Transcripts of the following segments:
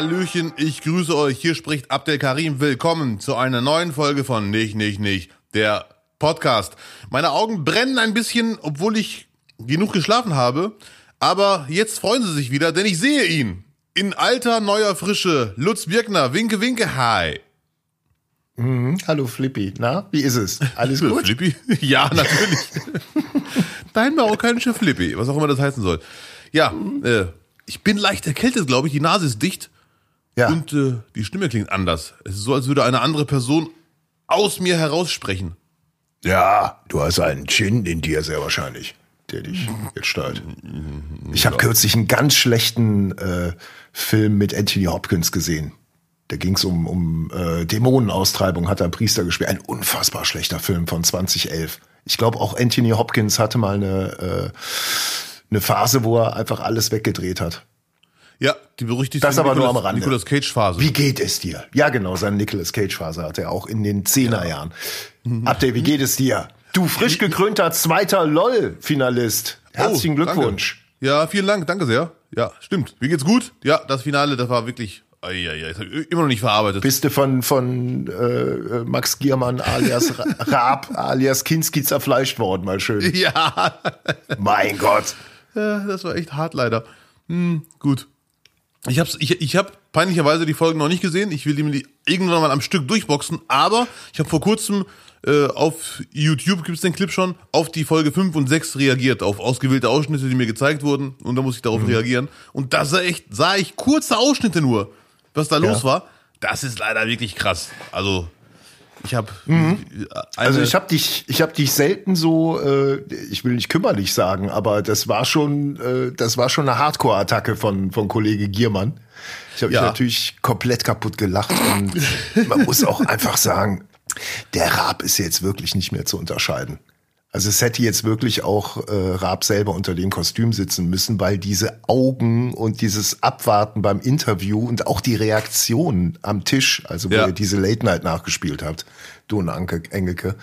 Hallöchen, ich grüße euch. Hier spricht Abdel Karim. Willkommen zu einer neuen Folge von Nicht, Nicht, Nicht, der Podcast. Meine Augen brennen ein bisschen, obwohl ich genug geschlafen habe. Aber jetzt freuen sie sich wieder, denn ich sehe ihn. In alter, neuer Frische. Lutz Birkner, winke, winke, hi. Mhm. Hallo Flippy, na, wie ist es? Alles gut? Flippy? Ja, natürlich. Dein marokkanischer Flippy, was auch immer das heißen soll. Ja, äh, ich bin leicht erkältet, glaube ich. Die Nase ist dicht. Ja. Und äh, die Stimme klingt anders. Es ist so, als würde eine andere Person aus mir heraussprechen. Ja, du hast einen Gin in dir sehr wahrscheinlich, der dich jetzt steuert. Ich habe kürzlich einen ganz schlechten äh, Film mit Anthony Hopkins gesehen. Da ging es um, um äh, Dämonenaustreibung, hat er Priester gespielt. Ein unfassbar schlechter Film von 2011. Ich glaube, auch Anthony Hopkins hatte mal eine, äh, eine Phase, wo er einfach alles weggedreht hat. Ja, die berüchtigte Das aber nur Nicolas, am Rande. Nicolas Cage Phase. Wie geht es dir? Ja, genau, seine Nicolas Cage Phase hatte er auch in den Zehnerjahren. Abdel, wie geht es dir? Du frisch gekrönter zweiter LOL-Finalist. Herzlichen Oh, danke. Glückwunsch. Ja, vielen Dank, danke sehr. Ja, stimmt. Wie geht's gut? Ja, das Finale, das war wirklich, hab ich immer noch nicht verarbeitet. Bist du von, von äh, Max Giermann alias Ra- Raab alias Kinski zerfleischt worden, mal schön. ja, Mein Gott. Ja, das war echt hart leider. Hm, gut. Ich hab's, ich, ich hab peinlicherweise die Folgen noch nicht gesehen. Ich will die mir die irgendwann mal am Stück durchboxen. Aber ich habe vor kurzem äh, auf YouTube gibt's den Clip schon auf die Folge 5 und 6 reagiert, auf ausgewählte Ausschnitte, die mir gezeigt wurden. Und da muss ich darauf reagieren. Und da sah echt, sah ich kurze Ausschnitte nur, was da los war. Das ist leider wirklich krass. Also ich habe Also ich habe dich, ich habe dich selten so, äh, ich will nicht kümmerlich sagen, aber das war schon, äh, das war schon eine Hardcore-Attacke von von Kollege Giermann. Ich habe Ja. mich natürlich komplett kaputt gelacht und man muss auch einfach sagen, der Raab ist jetzt wirklich nicht mehr zu unterscheiden. Also es hätte jetzt wirklich auch äh, Raab selber unter dem Kostüm sitzen müssen, weil diese Augen und dieses Abwarten beim Interview und auch die Reaktion am Tisch, also wo Ja. ihr diese Late Night nachgespielt habt, du und Anke Engelke,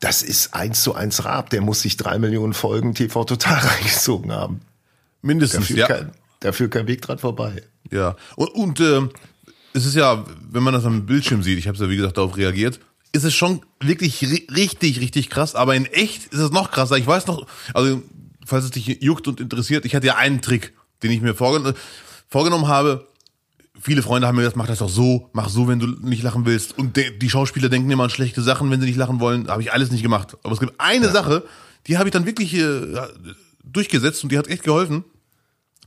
das ist eins zu eins Raab. Der muss sich drei Millionen Folgen TV total reingezogen haben. Mindestens, führt, ja. kein, da führt kein Weg dran vorbei. Ja, und, und ähm, es ist ja, wenn man das am Bildschirm sieht, ich habe ja wie gesagt darauf reagiert, ist es schon wirklich ri richtig, richtig krass, aber in echt ist es noch krasser. Ich weiß noch, also falls es dich juckt und interessiert, ich hatte ja einen Trick, den ich mir vorgen vorgenommen habe. Viele Freunde haben mir gesagt, mach das doch so, mach so, wenn du nicht lachen willst. Und die Schauspieler denken immer an schlechte Sachen, wenn sie nicht lachen wollen. Habe ich alles nicht gemacht. Aber es gibt eine Sache, die habe ich dann wirklich äh, durchgesetzt und die hat echt geholfen.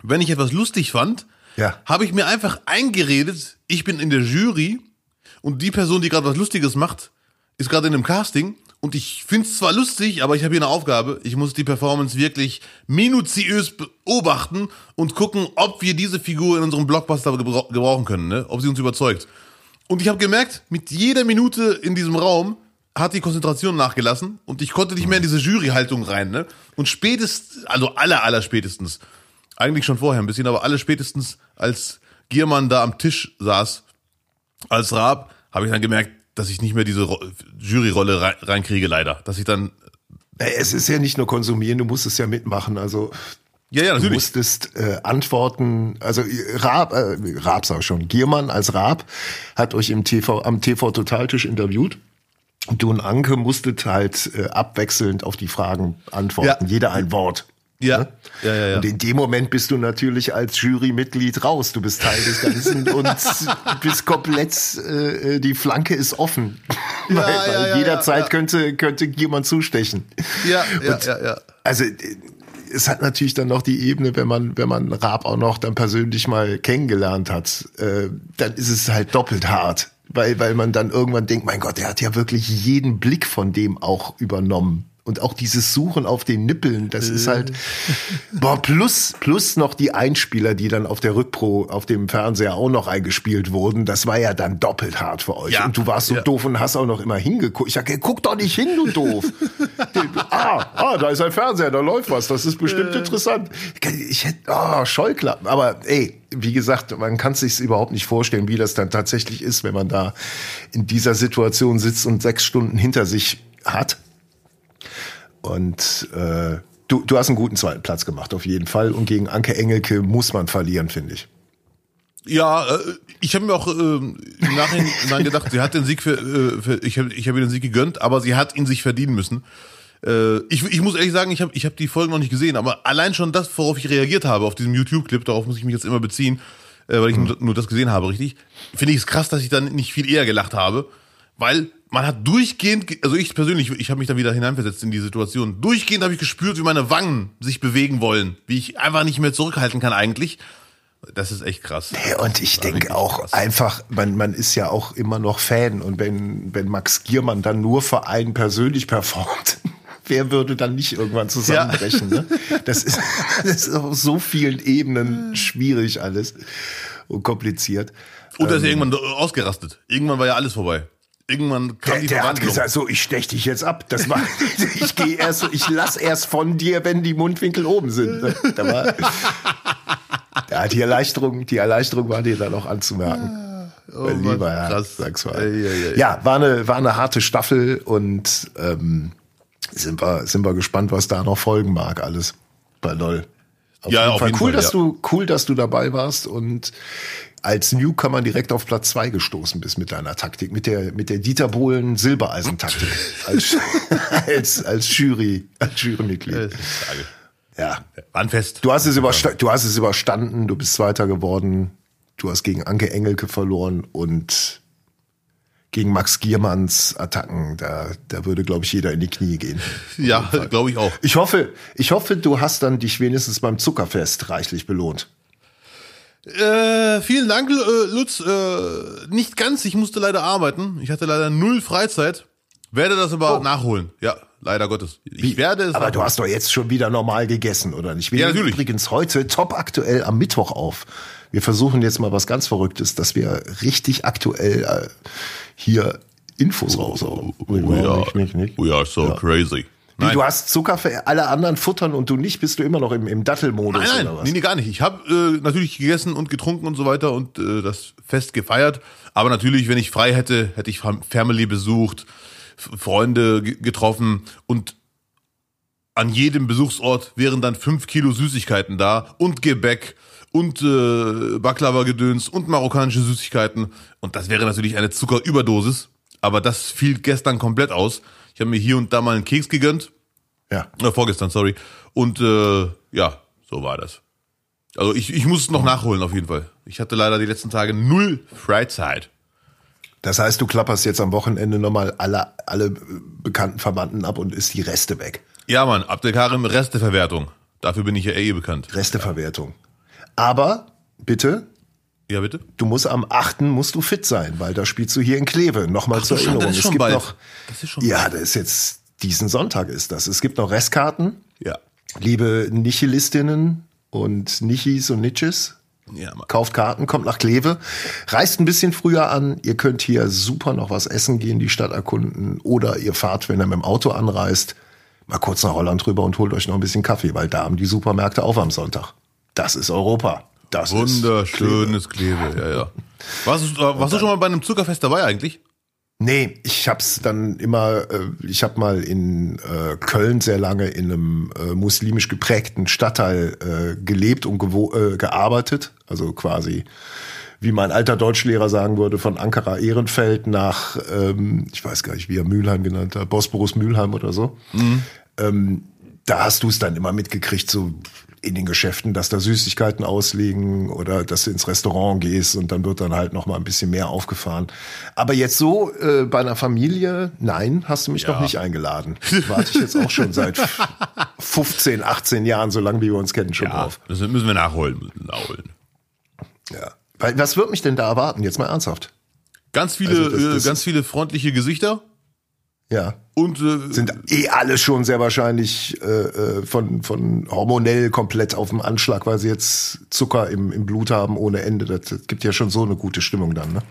Wenn ich etwas lustig fand, Ja. habe ich mir einfach eingeredet, ich bin in der Jury und die Person, die gerade was Lustiges macht, ist gerade in einem Casting und ich finde es zwar lustig, aber ich habe hier eine Aufgabe. Ich muss die Performance wirklich minutiös beobachten und gucken, ob wir diese Figur in unserem Blockbuster gebrau gebrauchen können, ne? ob sie uns überzeugt. Und ich habe gemerkt, mit jeder Minute in diesem Raum hat die Konzentration nachgelassen und ich konnte nicht mehr in diese Juryhaltung rein. Ne? Und spätestens, also aller, aller spätestens, eigentlich schon vorher ein bisschen, aber alle spätestens, als Giermann da am Tisch saß, als Raab, habe ich dann gemerkt, dass ich nicht mehr diese Ro Juryrolle rein, reinkriege, leider. Dass ich dann, Es ist ja nicht nur konsumieren, du musst es ja mitmachen. Also ja, ja, Du natürlich. musstest äh, antworten, also äh, Raab, äh, Raab sag ich schon, Giermann als Raab hat euch im TV, am TV Totaltisch interviewt. Und du und Anke musstet halt äh, abwechselnd auf die Fragen antworten, Ja. jeder ein Wort. Ja. Ne? Ja, ja, ja. Und in dem Moment bist du natürlich als Jurymitglied raus. Du bist Teil des Ganzen und bist komplett, äh, die Flanke ist offen. weil ja, weil ja, jederzeit ja, ja. könnte, könnte jemand zustechen. Ja, ja, Und- ja, ja. Also es hat natürlich dann noch die Ebene, wenn man, wenn man Raab auch noch dann persönlich mal kennengelernt hat, äh, dann ist es halt doppelt hart. Weil, weil man dann irgendwann denkt, mein Gott, der hat ja wirklich jeden Blick von dem auch übernommen. Und auch dieses Suchen auf den Nippeln, das ist halt, boah, plus, plus noch die Einspieler, die dann auf der Rückpro, auf dem Fernseher auch noch eingespielt wurden, das war ja dann doppelt hart für euch. Ja. Und du warst so Ja. doof und hast auch noch immer hingeguckt. Ich sag, guck doch nicht hin, du doof. ah, ah, da ist ein Fernseher, da läuft was, das ist bestimmt interessant. Ich hätte, ah, Scheuklappen. Aber ey, wie gesagt, man kann sich überhaupt nicht vorstellen, wie das dann tatsächlich ist, wenn man da in dieser Situation sitzt und sechs Stunden hinter sich hat. Und äh, du, du hast einen guten zweiten Platz gemacht, auf jeden Fall. Und gegen Anke Engelke muss man verlieren, finde ich. Ja, äh, ich habe mir auch äh, im Nachhinein gedacht, sie hat den Sieg für, äh, für ich habe ich hab ihr den Sieg gegönnt, aber sie hat ihn sich verdienen müssen. Äh, ich, ich muss ehrlich sagen, ich habe ich hab die Folgen noch nicht gesehen, aber allein schon das, worauf ich reagiert habe, auf diesem YouTube-Clip, darauf muss ich mich jetzt immer beziehen, äh, weil ich nur, nur das gesehen habe, richtig, finde ich es krass, dass ich dann nicht viel eher gelacht habe, weil man hat durchgehend, ge- also ich persönlich, ich habe mich dann wieder hineinversetzt in die Situation, durchgehend habe ich gespürt, wie meine Wangen sich bewegen wollen, wie ich einfach nicht mehr zurückhalten kann eigentlich. Das ist echt krass. Ja, Und ich denke auch krass. einfach, man, man ist ja auch immer noch Fan und wenn, wenn Max Giermann dann nur für einen persönlich performt, wer würde dann nicht irgendwann zusammenbrechen? Ne? Das, ist, das ist auf so vielen Ebenen schwierig alles und kompliziert. Und er ist ja irgendwann ausgerastet. Irgendwann war ja alles vorbei. Irgendwann kam Der, die der hat gesagt, so, ich stech dich jetzt ab. Das war, ich gehe erst, ich lass erst von dir, wenn die Mundwinkel oben sind. Da war, ja, die Erleichterung, die Erleichterung war dir dann auch anzumerken. Oh mein Mann, lieber Herr, krass. sag's mal. Ei, ei. Ja, war eine, war eine harte Staffel und ähm, sind wir, sind wir gespannt, was da noch folgen mag, alles bei LOL. Auf Ja, jeden auf Fall. jeden cool, Fall, dass ja. du, cool, dass du dabei warst und als Newcomer direkt auf Platz zwei gestoßen bist mit deiner Taktik, mit der, mit der Dieter Bohlen Silbereisen-Taktik als, als, als Jury, als Jurymitglied. Ja. War ein Fest. Du hast es übersta du hast es überstanden, du bist Zweiter geworden, du hast gegen Anke Engelke verloren und gegen Max Giermanns Attacken, da, da würde, glaube ich, jeder in die Knie gehen. Ja, glaube ich auch. Ich hoffe, ich hoffe, du hast dann dich wenigstens beim Zuckerfest reichlich belohnt. Äh, vielen Dank, äh, Lutz. Äh, nicht ganz, ich musste leider arbeiten. Ich hatte leider null Freizeit. Werde das aber Oh. nachholen. Ja, leider Gottes. Ich werde es Aber du nachholen. hast doch jetzt schon wieder normal gegessen, oder nicht? Wir Ja, natürlich. übrigens heute top aktuell am Mittwoch auf. Wir versuchen jetzt mal was ganz Verrücktes, dass wir richtig aktuell äh, hier Infos raushauen. We are, Nicht, nicht, nicht. we are so crazy. Wie, Nein. du hast Zucker für alle anderen futtern und du nicht, bist du immer noch im, im Dattelmodus Nein, nein, oder was? nee, nee, gar nicht. Ich habe äh, natürlich gegessen und getrunken und so weiter und äh, das Fest gefeiert. Aber natürlich, wenn ich frei hätte, hätte ich Fam- Family besucht, Freunde ge- getroffen und an jedem Besuchsort wären dann fünf Kilo Süßigkeiten da und Gebäck und äh, Baklava-Gedöns und marokkanische Süßigkeiten. Und das wäre natürlich eine Zuckerüberdosis. Aber das fiel gestern komplett aus. Ich habe mir hier und da mal einen Keks gegönnt. Ja. Äh, vorgestern, sorry. Und äh, ja, so war das. Also ich, ich muss es noch nachholen auf jeden Fall. Ich hatte leider die letzten Tage null Freizeit. Das heißt, du klapperst jetzt am Wochenende nochmal alle, alle äh, bekannten Verwandten ab und isst die Reste weg. Ja, Mann, Abdelkarim Resteverwertung. Dafür bin ich ja eh bekannt. Resteverwertung. Aber bitte, Ja, bitte? du musst am 8. musst du fit sein, weil da spielst du hier in Kleve. Nochmal zur so, Erinnerung. das ist schon es gibt bald. noch. Das schon ja, das ist jetzt diesen Sonntag ist das. Es gibt noch Restkarten. Ja. Liebe Nichilistinnen und Nichis und Niches, Ja, Mann. kauft Karten, kommt nach Kleve, reist ein bisschen früher an. Ihr könnt hier super noch was essen gehen, die Stadt erkunden. Oder ihr fahrt, wenn ihr mit dem Auto anreist, mal kurz nach Holland rüber und holt euch noch ein bisschen Kaffee, weil da haben die Supermärkte auf am Sonntag. Das ist Europa. Das. Wunderschönes Kleve, ja, ja. Warst, du- warst du schon mal bei einem Zuckerfest dabei eigentlich? Nee, ich hab's dann immer, äh, ich habe mal in äh, Köln sehr lange in einem äh, muslimisch geprägten Stadtteil äh, gelebt und äh, gearbeitet. Also quasi, wie mein alter Deutschlehrer sagen würde, von Ankara Ehrenfeld nach, ähm, ich weiß gar nicht, wie er Mülheim genannt hat, Bosporus Mülheim oder so. Ähm, da hast du es dann immer mitgekriegt, so in den Geschäften, dass da Süßigkeiten auslegen oder dass du ins Restaurant gehst und dann wird dann halt noch mal ein bisschen mehr aufgefahren. Aber jetzt so äh, bei einer Familie, nein, hast du mich noch nicht eingeladen. Warte ich jetzt auch schon seit 15, 18 Jahren, so lange wie wir uns kennen, schon drauf. das müssen wir nachholen. müssen wir nachholen. Ja. Was wird mich denn da erwarten? Jetzt mal ernsthaft. Ganz viele, Also das- das- äh, ganz viele freundliche Gesichter Ja. und äh, Sind eh alle schon sehr wahrscheinlich äh, äh, von, von hormonell komplett auf dem Anschlag, weil sie jetzt Zucker im, im Blut haben ohne Ende. Das, das gibt ja schon so eine gute Stimmung dann, ne?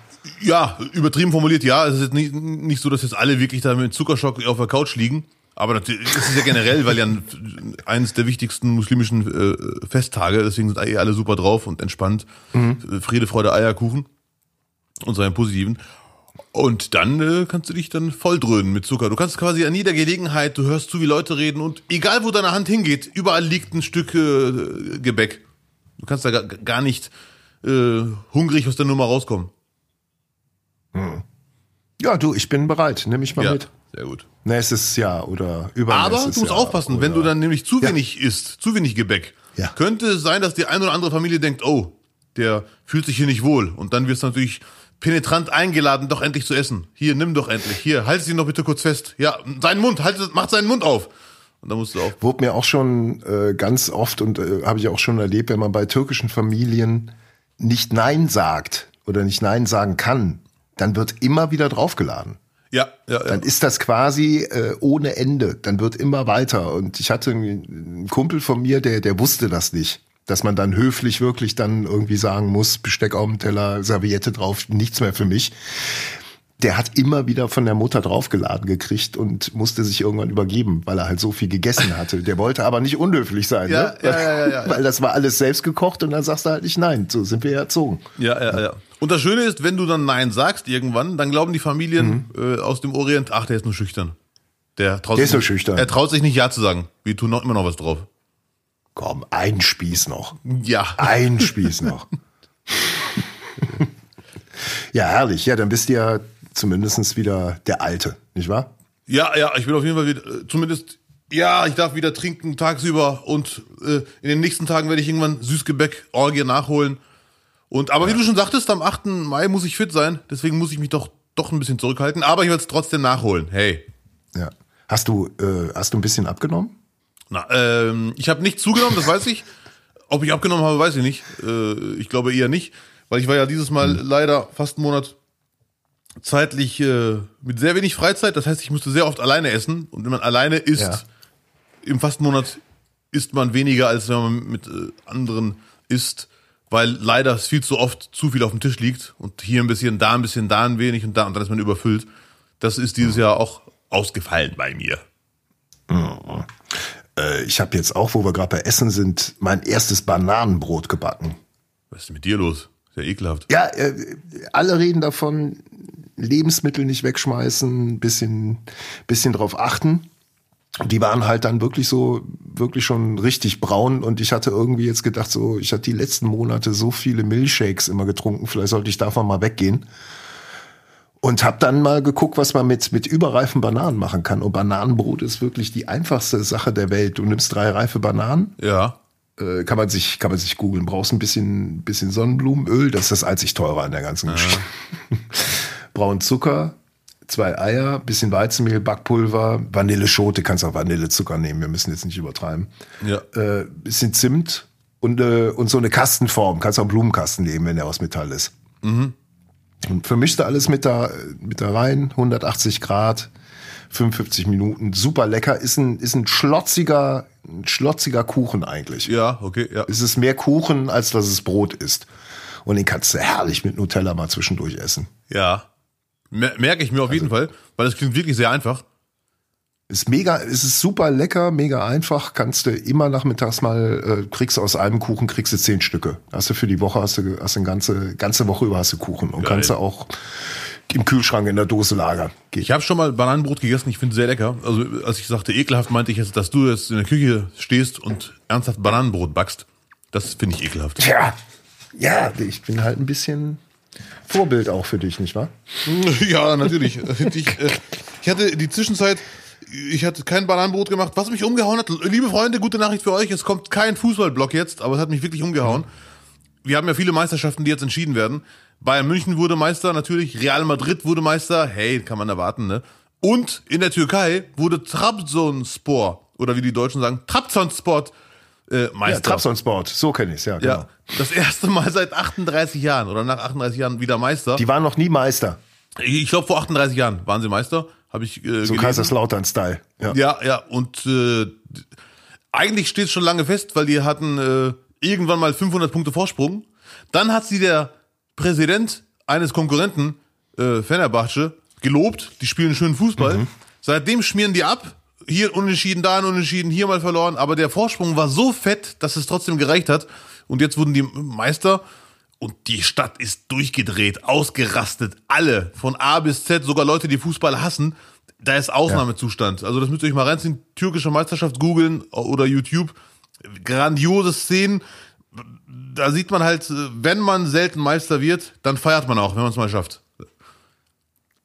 Ja, übertrieben formuliert, ja. Es ist jetzt nicht, nicht so, dass jetzt alle wirklich da mit Zuckerschock auf der Couch liegen. Aber natürlich, das ist ja generell, weil ja ein- eines der wichtigsten muslimischen äh, Festtage, deswegen sind eh alle super drauf und entspannt. Äh, Friede, Freude, Eierkuchen und so einen positiven. Und dann äh, kannst du dich dann volldröhnen mit Zucker. Du kannst quasi an jeder Gelegenheit, du hörst zu, wie Leute reden und egal wo deine Hand hingeht, überall liegt ein Stück äh, Gebäck. Du kannst da gar, gar nicht äh, hungrig aus der Nummer rauskommen. Ja, du, ich bin bereit. Nimm mich mal Ja, mit. sehr gut. Nächstes Jahr oder Aber übernächstes du musst Jahr aufpassen, wenn oder- du dann nämlich zu Ja. wenig isst, zu wenig Gebäck, Ja. könnte es sein, dass die eine oder andere Familie denkt, oh, der fühlt sich hier nicht wohl. Und dann wirst du natürlich penetrant eingeladen, doch endlich zu essen. Hier, nimm doch endlich. Hier, halt sie noch bitte kurz fest. Ja, seinen Mund, halt, macht seinen Mund auf. Und dann musst du auch. Wurde mir auch schon äh, ganz oft und äh, habe ich auch schon erlebt, wenn man bei türkischen Familien nicht Nein sagt oder nicht Nein sagen kann, dann wird immer wieder draufgeladen. Ja, ja, ja. Dann ist das quasi äh, ohne Ende. Dann wird immer weiter. Und ich hatte einen Kumpel von mir, der, der wusste das nicht. Dass man dann höflich wirklich dann irgendwie sagen muss, Besteck auf dem Teller, Serviette drauf, nichts mehr für mich. Der hat immer wieder von der Mutter draufgeladen gekriegt und musste sich irgendwann übergeben, weil er halt so viel gegessen hatte. Der wollte aber nicht unhöflich sein, Ja, ne? ja, ja, ja, ja. weil das war alles selbst gekocht und dann sagst du halt nicht nein. So sind wir erzogen. Ja, ja, ja. Und das Schöne ist, wenn du dann Nein sagst irgendwann, dann glauben die Familien äh, aus dem Orient, ach, der ist nur schüchtern. Der, traut Der sich ist nur schüchtern. Er traut sich nicht Ja zu sagen. Wir tun noch immer noch was drauf. Komm, ein Spieß noch. Ja. Ein Spieß noch. ja, herrlich. Ja, dann bist du ja zumindest wieder der Alte, nicht wahr? Ja, ja, ich will auf jeden Fall wieder, äh, zumindest, ja, ich darf wieder trinken tagsüber und äh, in den nächsten Tagen werde ich irgendwann Süßgebäck, Orgie nachholen. Und, aber wie du schon sagtest, am 8. Mai muss ich fit sein, deswegen muss ich mich doch, doch ein bisschen zurückhalten, aber ich werde es trotzdem nachholen. Hey. Ja. Hast du, äh, hast du ein bisschen abgenommen? Na, ähm, ich habe nicht zugenommen, das weiß ich. Ob ich abgenommen habe, weiß ich nicht. Äh, ich glaube eher nicht, weil ich war ja dieses Mal leider fast einen Monat zeitlich äh, mit sehr wenig Freizeit. Das heißt, ich musste sehr oft alleine essen. Und wenn man alleine isst, Ja. im Fastenmonat isst man weniger, als wenn man mit äh, anderen isst, weil leider es viel zu oft zu viel auf dem Tisch liegt und hier ein bisschen, da ein bisschen, da ein wenig und da und dann ist man überfüllt. Das ist dieses Jahr auch ausgefallen bei mir. Äh, ich habe jetzt auch, wo wir gerade bei Essen sind, mein erstes Bananenbrot gebacken. Was ist denn mit dir los? Ja ekelhaft. Ja, äh, alle reden davon, Lebensmittel nicht wegschmeißen, bisschen, bisschen drauf achten. Die waren halt dann wirklich so, wirklich schon richtig braun. Und ich hatte irgendwie jetzt gedacht, so, ich hatte die letzten Monate so viele Milchshakes immer getrunken, vielleicht sollte ich davon mal weggehen. Und habe dann mal geguckt, was man mit, mit überreifen Bananen machen kann. Und Bananenbrot ist wirklich die einfachste Sache der Welt. Du nimmst drei reife Bananen, Ja. äh, kann man sich, kann man sich googeln. Brauchst ein bisschen, bisschen Sonnenblumenöl, das ist das einzig teure an der ganzen Geschichte. Braunen Zucker, zwei Eier, bisschen Weizenmehl, Backpulver, Vanilleschote, kannst auch Vanillezucker nehmen, wir müssen jetzt nicht übertreiben. Ja. Äh, bisschen Zimt und, äh, und so eine Kastenform, kannst auch einen Blumenkasten nehmen, wenn der aus Metall ist. Und vermischt da alles mit da, mit da rein, 180 Grad, 55 Minuten, super lecker, ist ein, ist ein schlotziger, ein schlotziger Kuchen eigentlich. Ja, okay, ja. Es ist mehr Kuchen, als dass es Brot ist. Und den kannst du herrlich mit Nutella mal zwischendurch essen. Ja. Mer merke ich mir auf jeden Fall, weil das klingt wirklich sehr einfach. Ist mega, es ist super lecker, mega einfach. Kannst du immer nachmittags mal, äh, kriegst du aus einem Kuchen, kriegst du zehn Stücke. Hast du für die Woche, hast du, hast du eine ganze, ganze Woche über hast du Kuchen. Und Geil. kannst du auch im Kühlschrank in der Dose lagern. Geht. Ich habe schon mal Bananenbrot gegessen, ich finde es sehr lecker. Also als ich sagte ekelhaft, meinte ich jetzt, dass du jetzt in der Küche stehst und ernsthaft Bananenbrot backst. Das finde ich ekelhaft. Tja, ja, ich bin halt ein bisschen Vorbild auch für dich, nicht wahr? ja, natürlich. Ich, äh, ich hatte die Zwischenzeit, ich hatte kein Bananenbrot gemacht, was mich umgehauen hat. Liebe Freunde, gute Nachricht für euch, es kommt kein Fußballblock jetzt, aber es hat mich wirklich umgehauen. Wir haben ja viele Meisterschaften, die jetzt entschieden werden. Bayern München wurde Meister, natürlich. Real Madrid wurde Meister. Hey, kann man erwarten, ne? Und in der Türkei wurde Trabzonspor, oder wie die Deutschen sagen, Trabzonspor äh, Meister. Ja, Trabzonsport, so kenne ich's ja, genau. Ja, das erste Mal seit 38 Jahren oder nach 38 Jahren wieder Meister. Die waren noch nie Meister, Ich glaube, vor 38 Jahren waren sie Meister, habe ich äh, so. Kaiserslautern-Style. Ja. Ja, ja, und äh, eigentlich steht es schon lange fest, weil die hatten äh, irgendwann mal 500 Punkte Vorsprung. Dann hat sie der Präsident eines Konkurrenten, äh, Fenerbahce, gelobt, die spielen schönen Fußball. Seitdem schmieren die ab. Hier unentschieden, da unentschieden, hier mal verloren. Aber der Vorsprung war so fett, dass es trotzdem gereicht hat. Und jetzt wurden die Meister. Und die Stadt ist durchgedreht, ausgerastet. Alle, von A bis Z, sogar Leute, die Fußball hassen. Da ist Ausnahmezustand. Also das müsst ihr euch mal reinziehen. Türkische Meisterschaft googeln oder YouTube. Grandiose Szenen. da sieht man halt, wenn man selten Meister wird, dann feiert man auch, wenn man es mal schafft.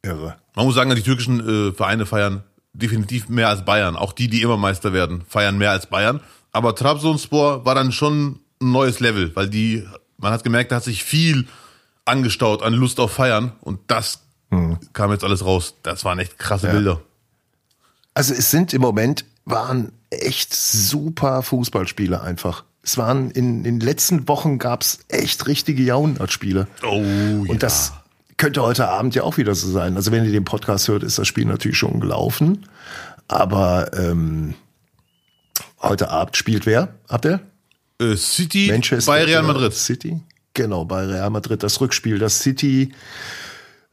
Irre. Man muss sagen, die türkischen äh, Vereine feiern definitiv mehr als Bayern. Auch die, die immer Meister werden, feiern mehr als Bayern. Aber Trabzonspor war dann schon ein neues Level, weil die, man hat gemerkt, da hat sich viel angestaut an Lust auf Feiern und das kam jetzt alles raus. Das waren echt krasse Bilder. Also es sind im Moment waren echt super Fußballspiele einfach. Es waren in, in den letzten Wochen gab's echt richtige Jahrhundertspiele. Oh, Und das könnte heute Abend ja auch wieder so sein. Also wenn ihr den Podcast hört, ist das Spiel natürlich schon gelaufen. Aber ähm, heute Abend spielt wer? Abdel? Äh, City Manchester bei Real Madrid. City. Genau, bei Real Madrid das Rückspiel, das City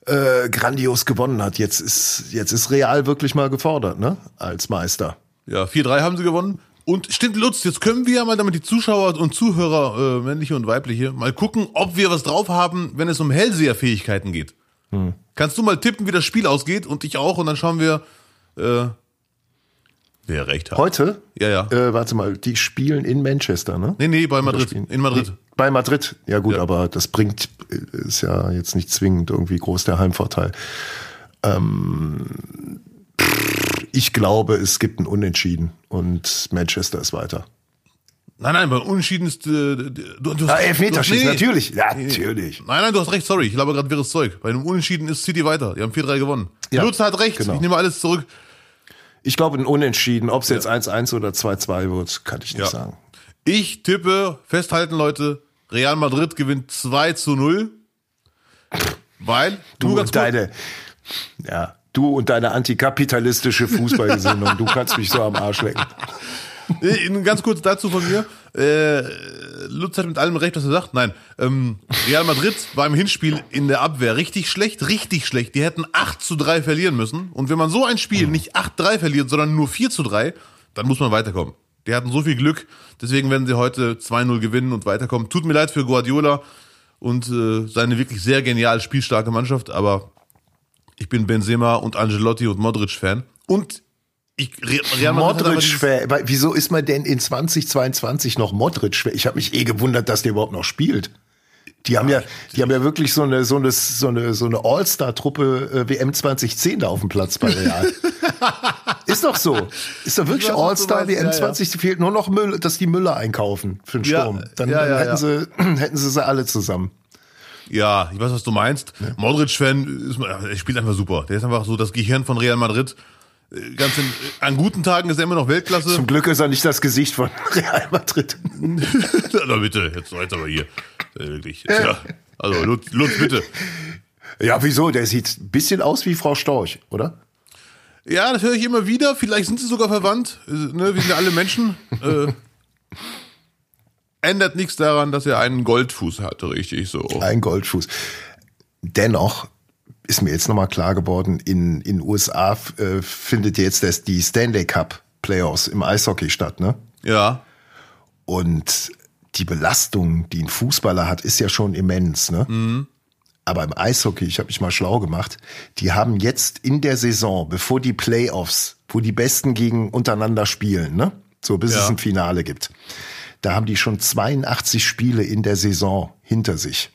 äh, grandios gewonnen hat. Jetzt ist, jetzt ist Real wirklich mal gefordert, ne? Als Meister. Ja, 4-3 haben sie gewonnen. Und stimmt, Lutz, jetzt können wir ja mal damit die Zuschauer und Zuhörer, äh, männliche und weibliche, mal gucken, ob wir was drauf haben, wenn es um Hellseherfähigkeiten geht. Kannst du mal tippen, wie das Spiel ausgeht und ich auch und dann schauen wir, äh, wer recht hat. Heute? Ja, ja. Äh, warte mal, die spielen in Manchester, ne? Nee, nee, bei Madrid. In Madrid. Nee, bei Madrid. Ja gut, Ja. aber das bringt, äh, ist ja jetzt nicht zwingend irgendwie groß der Heimvorteil. Ähm, ich glaube, es gibt ein Unentschieden und Manchester ist weiter. Nein, nein, bei Unentschieden ist, äh, du, du Ah, Elfmeterschießen, hast- natürlich. Ja, Nee, nee. natürlich. Nein, nein, du hast recht, sorry, ich glaube gerade wirres Zeug. Bei einem Unentschieden ist City weiter. Die haben 4-3 gewonnen. Ja, Lutz hat recht, genau. ich nehme alles zurück. Ich glaube, ein Unentschieden. Ob es jetzt 1-1 oder 2-2 wird, kann ich nicht Ja. sagen. Ich tippe, festhalten Leute, Real Madrid gewinnt 2 zu 0. Weil, Du und deine, ja, du und deine antikapitalistische Fußballgesinnung, du kannst mich so am Arsch lecken. Äh, Ganz kurz dazu von mir. Äh, Lutz hat mit allem recht, was er sagt. Nein, ähm, Real Madrid war im Hinspiel in der Abwehr richtig schlecht, richtig schlecht. Die hätten 8 zu 3 verlieren müssen. Und wenn man so ein Spiel nicht 8-3 verliert, sondern nur 4 zu 3, dann muss man weiterkommen. Die hatten so viel Glück, deswegen werden sie heute 2-0 gewinnen und weiterkommen. Tut mir leid für Guardiola und äh, seine wirklich sehr genial spielstarke Mannschaft, aber ich bin Benzema und Angelotti und Modric Fan. Und ich, Real Modric. Weil, wieso ist man denn in 2022 noch Modric? Fan? Ich habe mich eh gewundert, dass der überhaupt noch spielt. Die haben ja, die haben ja wirklich so eine, so eine, so eine, so eine All-Star-Truppe äh, WM 2010 da auf dem Platz bei Real. ist doch so. Ist doch wirklich All-Star. WM Ja, ja. 20, fehlt nur noch Müll, dass die Müller einkaufen für den Sturm. Dann, ja, dann ja, hätten. Sie, hätten sie sie alle zusammen. Ja, ich weiß, was du meinst. Modric-Fan, er spielt einfach super. Der ist einfach so das Gehirn von Real Madrid. Äh, Ganz in, an guten Tagen ist er immer noch Weltklasse. Zum Glück ist er nicht das Gesicht von Real Madrid. Na bitte, jetzt, jetzt aber hier. Äh, Wirklich. Ja. Also, Lutz, Lutz, bitte. Ja, wieso? Der sieht ein bisschen aus wie Frau Storch, oder? Ja, das höre ich immer wieder. Vielleicht sind sie sogar verwandt. Äh, Ne, wir sind ja alle Menschen. Äh, ändert nichts daran, dass er einen Goldfuß hatte, richtig so. Ein Goldfuß. Dennoch ist mir jetzt nochmal klar geworden, in in USA äh, findet jetzt das, die Stanley Cup Playoffs im Eishockey statt, ne? Ja. Und die Belastung, die ein Fußballer hat, ist ja schon immens, ne? Aber im Eishockey, ich habe mich mal schlau gemacht, die haben jetzt in der Saison, bevor die Playoffs, wo die Besten gegen untereinander spielen, ne? So bis Ja. es ein Finale gibt. Da haben die schon 82 Spiele in der Saison hinter sich.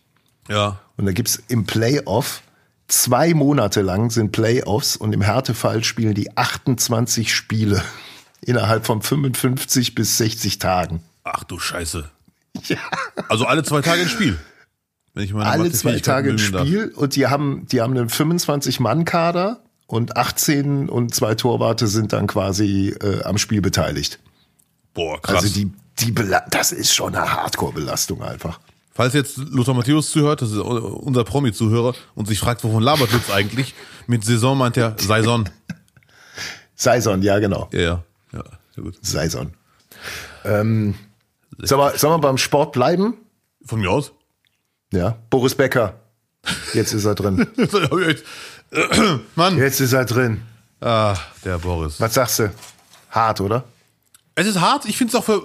Ja. Und da gibt's im Playoff zwei Monate lang sind Playoffs und im Härtefall spielen die 28 Spiele innerhalb von 55 bis 60 Tagen. Ach du Scheiße. Also alle zwei Tage ein Spiel. Wenn ich meine Alle zwei Tage ein bemühen darf. Spiel und die haben, die haben einen 25-Mann-Kader und 18 und zwei Torwarte sind dann quasi äh, am Spiel beteiligt. Boah, krass. Also die, die Bela das ist schon eine Hardcore-Belastung einfach. Falls jetzt Lothar Matthäus zuhört, das ist unser Promi-Zuhörer, und sich fragt, wovon labert Lutz eigentlich, mit Saison meint er Saison. Saison, ja genau. Ja, ja. Ja, sehr gut. Saison. Ähm, sollen, wir, sollen wir beim Sport bleiben? Von mir aus? Ja. Boris Becker. Jetzt ist er drin. Mann. Jetzt ist er drin. Ah, der Boris. Was sagst du? Hart, oder? Es ist hart, ich finde es auch für,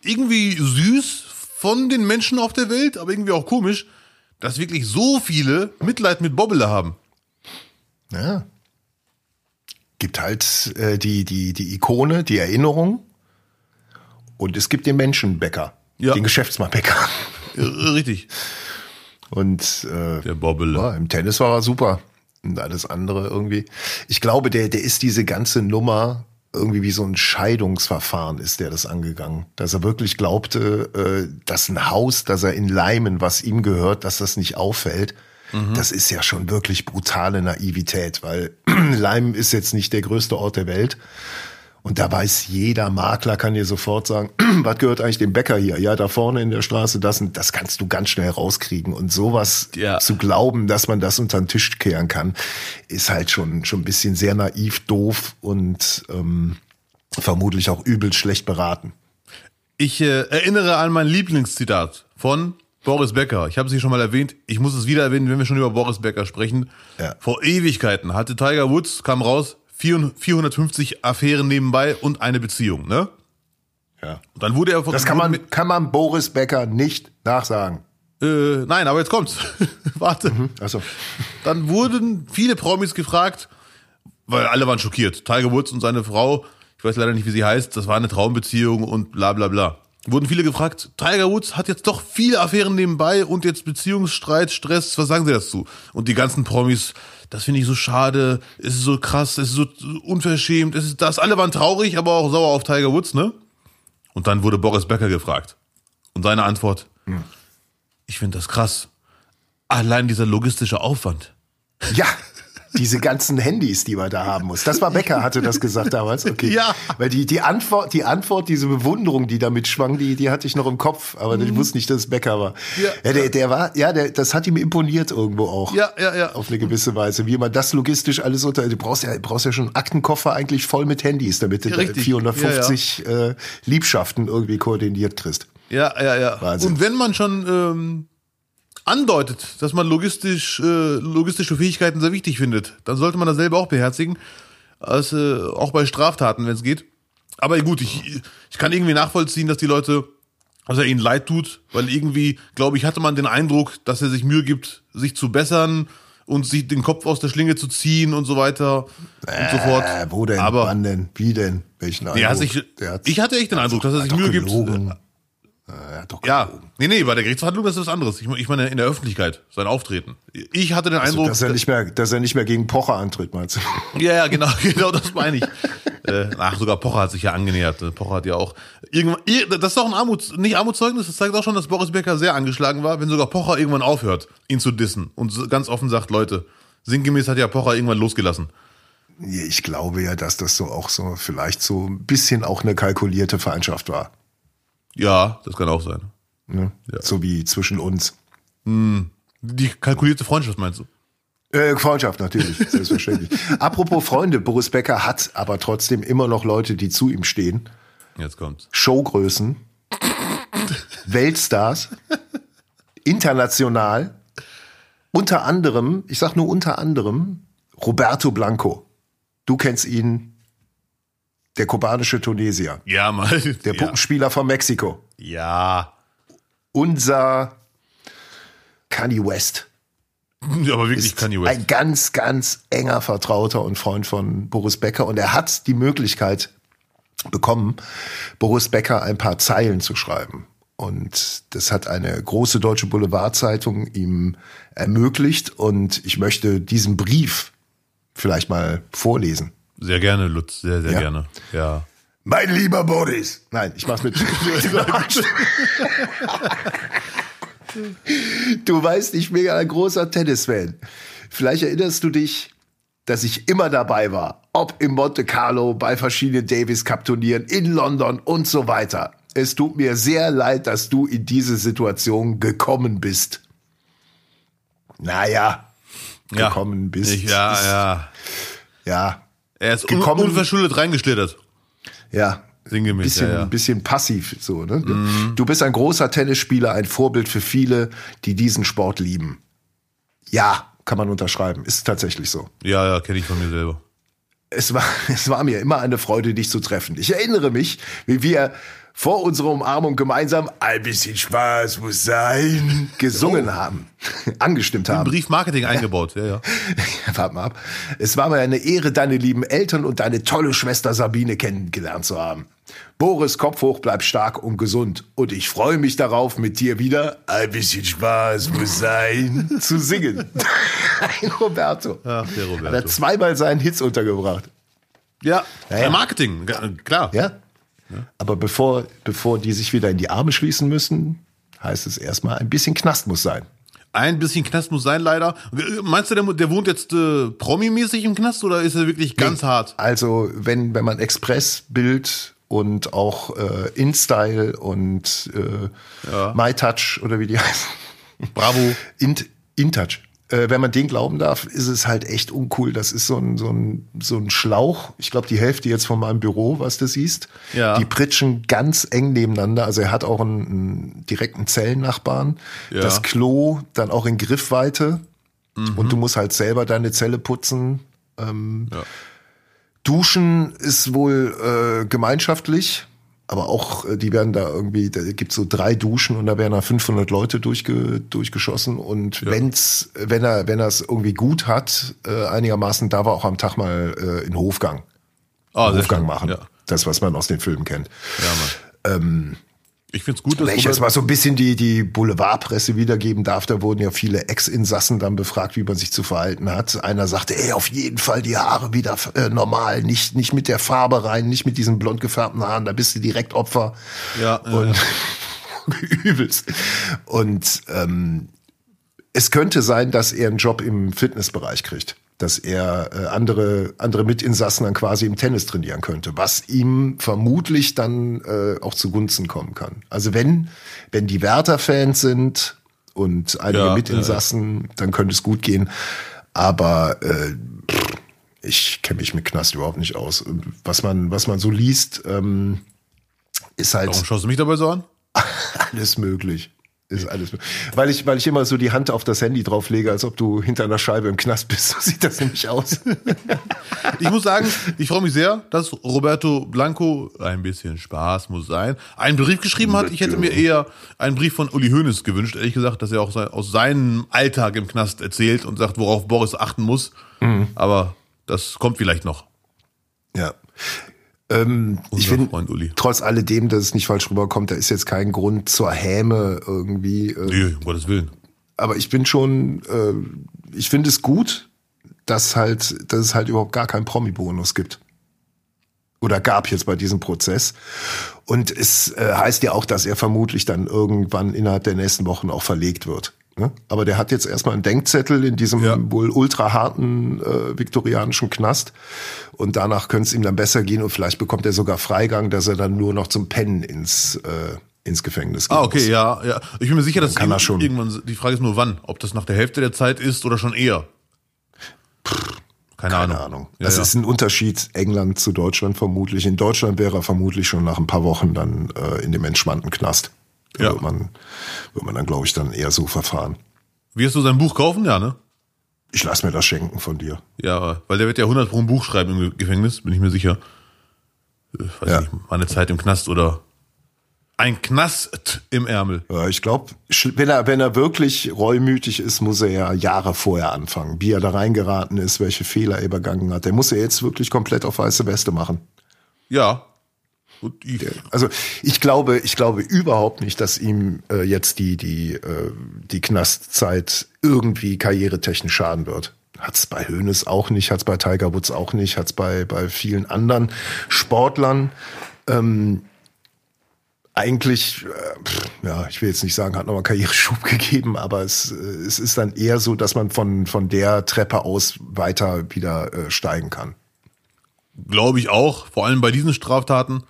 irgendwie süß von den Menschen auf der Welt, aber irgendwie auch komisch, dass wirklich so viele Mitleid mit Bobbele haben. Ja. Gibt halt äh, die, die, die Ikone, die Erinnerung. Und es gibt den Menschenbäcker. Ja. Den Geschäftsmann Becker. Äh, Richtig. Und äh, Der Bobbele. ja, im Tennis war er super. Und alles andere irgendwie. Ich glaube, der, der ist diese ganze Nummer irgendwie wie so ein Scheidungsverfahren ist der das angegangen. Dass er wirklich glaubte, äh, dass ein Haus, dass er in Leimen, was ihm gehört, dass das nicht auffällt. Das ist ja schon wirklich brutale Naivität, weil Leimen ist jetzt nicht der größte Ort der Welt. Und da weiß jeder Makler, kann dir sofort sagen, was gehört eigentlich dem Bäcker hier? Ja, da vorne in der Straße, das, und das kannst du ganz schnell rauskriegen. Und sowas Ja. zu glauben, dass man das unter den Tisch kehren kann, ist halt schon, schon ein bisschen sehr naiv, doof und ähm, vermutlich auch übel schlecht beraten. Ich äh, erinnere an mein Lieblingszitat von Boris Becker. Ich habe es hier schon mal erwähnt. Ich muss es wieder erwähnen, wenn wir schon über Boris Becker sprechen. Ja. Vor Ewigkeiten hatte Tiger Woods, kam raus, 400 450 Affären nebenbei und eine Beziehung. Ne? Ja. Und dann wurde er Das kann man, kann man Boris Becker nicht nachsagen. Äh, nein, aber jetzt kommt's. Warte. Also, Dann wurden viele Promis gefragt, weil alle waren schockiert. Tiger Woods und seine Frau, ich weiß leider nicht, wie sie heißt, das war eine Traumbeziehung und bla bla bla. Wurden viele gefragt, Tiger Woods hat jetzt doch viele Affären nebenbei und jetzt Beziehungsstreit, Stress, was sagen sie dazu? Und die ganzen Promis, das finde ich so schade, es ist so krass, es ist so unverschämt, es ist das, alle waren traurig, aber auch sauer auf Tiger Woods, ne? Und dann wurde Boris Becker gefragt. Und seine Antwort, ich finde das krass. Allein dieser logistische Aufwand. ja, diese ganzen Handys, die man da haben muss. Das war Becker, hatte das gesagt damals. Okay. Ja. Weil die, die Antwort, die Antwort, diese Bewunderung, die damit schwang, die, die hatte ich noch im Kopf, aber ich wusste nicht, dass es Becker war. Mhm. Ja. ja der, der war, ja, der, das hat ihm imponiert irgendwo auch. Ja, ja, ja. Auf eine gewisse Weise. Wie man das logistisch alles unter, du brauchst ja, du brauchst ja schon einen Aktenkoffer eigentlich voll mit Handys, damit du Ja, richtig. 450 Äh, Liebschaften irgendwie koordiniert kriegst. Ja, ja, ja. Wahnsinn. Und wenn man schon ähm, andeutet, dass man logistisch, äh, logistische Fähigkeiten sehr wichtig findet, dann sollte man das selber auch beherzigen. Als, äh, auch bei Straftaten, wenn es geht. Aber gut, ich, ich kann irgendwie nachvollziehen, dass die Leute, dass er ihnen leid tut, weil irgendwie, glaube ich, hatte man den Eindruck, dass er sich Mühe gibt, sich zu bessern und sich den Kopf aus der Schlinge zu ziehen und so weiter und so fort. Äh, wo denn? Aber Wann denn? Wie denn? Welchen der hat sich, Der ich hatte echt den Eindruck, dass er sich Mühe gibt. gelogen. Äh, er hat doch Ja, nee, nee, bei der Gerichtsverhandlung ist das was anderes. Ich, meine, in der Öffentlichkeit, sein Auftreten. Ich hatte den Eindruck, dass er nicht mehr, dass er nicht mehr gegen Pocher antritt, meinst du? ja, ja, genau, genau, das meine ich. äh, ach, sogar Pocher hat sich ja angenähert. Pocher hat ja auch irgendwann, ir- das ist auch ein Armuts, nicht Armutszeugnis, das zeigt auch schon, dass Boris Becker sehr angeschlagen war, wenn sogar Pocher irgendwann aufhört, ihn zu dissen und ganz offen sagt, Leute, sinngemäß hat ja Pocher irgendwann losgelassen. Ich glaube ja, dass das so auch so vielleicht so ein bisschen auch eine kalkulierte Feindschaft war. Ja, das kann auch sein. Ne? So wie zwischen uns. Die kalkulierte Freundschaft meinst du? Äh, Freundschaft natürlich, selbstverständlich. Apropos Freunde, Boris Becker hat aber trotzdem immer noch Leute, die zu ihm stehen. Jetzt kommt's. Showgrößen, Weltstars, international, unter anderem, ich sag nur unter anderem, Roberto Blanco. Du kennst ihn, der kubanische Tunesier, Ja, mal. der ja. Puppenspieler von Mexiko, ja. unser Kanye West. Ja, aber wirklich ist Kanye West. ein ganz, ganz enger Vertrauter und Freund von Boris Becker. Und er hat die Möglichkeit bekommen, Boris Becker ein paar Zeilen zu schreiben. Und das hat eine große deutsche Boulevardzeitung ihm ermöglicht. Und ich möchte diesen Brief vielleicht mal vorlesen. Sehr gerne, Lutz, sehr, sehr Ja. gerne. Ja. Mein lieber Boris. Nein, ich mach's mit. du weißt, ich bin ja ein großer Tennisfan. Vielleicht erinnerst du dich, dass ich immer dabei war. Ob im Monte Carlo, bei verschiedenen Davis Cup Turnieren, in London und so weiter. Es tut mir sehr leid, dass du in diese Situation gekommen bist. Naja, Ja. gekommen bist. Ich, ja, ja. Ja, Er ist un Gekommen- unverschuldet reingeschlittert. ja. Sinngemäß, bisschen, ja, ja. bisschen passiv so. Ne? Du, du bist ein großer Tennisspieler, ein Vorbild für viele, die diesen Sport lieben. Ja, kann man unterschreiben. Ist tatsächlich so. Ja, ja, kenne ich von mir selber. Es war, es war mir immer eine Freude, dich zu treffen. Ich erinnere mich, wie wir vor unserer Umarmung gemeinsam ein bisschen Spaß muss sein gesungen oh. haben, angestimmt haben. Briefmarketing eingebaut, ja, ja. Warte mal ab. Es war mir eine Ehre, deine lieben Eltern und deine tolle Schwester Sabine kennengelernt zu haben. Boris, Kopf hoch, bleib stark und gesund. Und ich freue mich darauf, mit dir wieder ein bisschen Spaß muss sein zu singen. Roberto. Ach, der Roberto. Hat er zweimal seinen Hits untergebracht. Ja, ja. Marketing, klar. Ja. Aber bevor, bevor die sich wieder in die Arme schließen müssen, heißt es erstmal, ein bisschen Knast muss sein. Ein bisschen Knast muss sein, leider. Meinst du, der, der wohnt jetzt äh, promi-mäßig im Knast oder ist er wirklich ganz nee. hart? Also, wenn, wenn man Express-Bild und auch äh, InStyle und äh, ja. MyTouch oder wie die heißen. Bravo. In, InTouch äh, wenn man den glauben darf, ist es halt echt uncool. Das ist so ein, so ein, so ein Schlauch. Ich glaube, die Hälfte jetzt von meinem Büro, was du siehst. Ja. Die pritschen ganz eng nebeneinander. Also er hat auch einen, einen direkten Zellennachbarn. Ja. Das Klo dann auch in Griffweite. Mhm. Und du musst halt selber deine Zelle putzen. Ähm, ja. Duschen ist wohl äh, gemeinschaftlich aber auch, äh, die werden da irgendwie, da gibt so drei Duschen und da werden da 500 Leute durchge, durchgeschossen und ja. wenn's, wenn er, wenn er es irgendwie gut hat, äh, einigermaßen, da war auch am Tag mal äh, in Hofgang. Ah, Hofgang machen. Ja. Das, was man aus den Filmen kennt. Ja, Mann. Ähm, ich finde es gut, dass Wenn ich jetzt mal so ein bisschen die, die Boulevardpresse wiedergeben darf, da wurden ja viele Ex-Insassen dann befragt, wie man sich zu verhalten hat. Einer sagte, ey, auf jeden Fall die Haare wieder äh, normal, nicht, nicht mit der Farbe rein, nicht mit diesen blond gefärbten Haaren, da bist du direkt Opfer. Ja. Und ja. übelst. Und ähm, es könnte sein, dass er einen Job im Fitnessbereich kriegt dass er äh, andere, andere Mitinsassen dann quasi im Tennis trainieren könnte, was ihm vermutlich dann äh, auch zugunsten kommen kann. Also wenn, wenn die Werther-Fans sind und einige ja, Mitinsassen, ja. dann könnte es gut gehen. Aber äh, ich kenne mich mit Knast überhaupt nicht aus. Was man, was man so liest, ähm, ist halt. Warum schaust du mich dabei so an? alles möglich. Ist alles. Weil ich, weil ich immer so die Hand auf das Handy drauflege, als ob du hinter einer Scheibe im Knast bist. So sieht das nämlich aus. ich muss sagen, ich freue mich sehr, dass Roberto Blanco ein bisschen Spaß muss sein, einen Brief geschrieben hat. Ich hätte mir eher einen Brief von Uli Hoeneß gewünscht, ehrlich gesagt, dass er auch aus seinem Alltag im Knast erzählt und sagt, worauf Boris achten muss. Mhm. Aber das kommt vielleicht noch. Ja. Ähm, ich finde, trotz alledem, dass es nicht falsch rüberkommt, da ist jetzt kein Grund zur Häme irgendwie. Äh, nee, um Gottes Willen. Aber ich bin schon, äh, ich finde es gut, dass halt, dass es halt überhaupt gar keinen Promi-Bonus gibt. Oder gab jetzt bei diesem Prozess. Und es äh, heißt ja auch, dass er vermutlich dann irgendwann innerhalb der nächsten Wochen auch verlegt wird. Ne? Aber der hat jetzt erstmal einen Denkzettel in diesem ja. wohl ultra harten äh, viktorianischen Knast. Und danach könnte es ihm dann besser gehen und vielleicht bekommt er sogar Freigang, dass er dann nur noch zum Pennen ins, äh, ins Gefängnis geht. Ah, okay, muss. ja, ja. Ich bin mir sicher, dass kann er schon. irgendwann, die Frage ist nur wann, ob das nach der Hälfte der Zeit ist oder schon eher. Keine, Keine Ahnung. Ahnung. Ja, das ja. ist ein Unterschied England zu Deutschland vermutlich. In Deutschland wäre er vermutlich schon nach ein paar Wochen dann äh, in dem entspannten Knast. Da ja. wird man, wird man dann, glaube ich, dann eher so verfahren. Wirst du sein Buch kaufen? Ja, ne? Ich lass mir das schenken von dir. Ja, weil der wird ja 100 pro ein Buch schreiben im Gefängnis, bin ich mir sicher. Ich weiß ja. nicht, meine Zeit im Knast oder ein Knast im Ärmel. Ja, ich glaube, wenn er, wenn er wirklich reumütig ist, muss er ja Jahre vorher anfangen. Wie er da reingeraten ist, welche Fehler er begangen hat. Der muss er jetzt wirklich komplett auf weiße Weste machen. Ja, also ich glaube, ich glaube überhaupt nicht, dass ihm äh, jetzt die die äh, die Knastzeit irgendwie karrieretechnisch schaden wird. Hat's bei Hoeneß auch nicht, hat's bei Tiger Woods auch nicht, hat's bei bei vielen anderen Sportlern. Ähm, eigentlich, äh, pff, ja, ich will jetzt nicht sagen, hat nochmal Karriereschub gegeben, aber es, äh, es ist dann eher so, dass man von, von der Treppe aus weiter wieder äh, steigen kann. Glaube ich auch, vor allem bei diesen Straftaten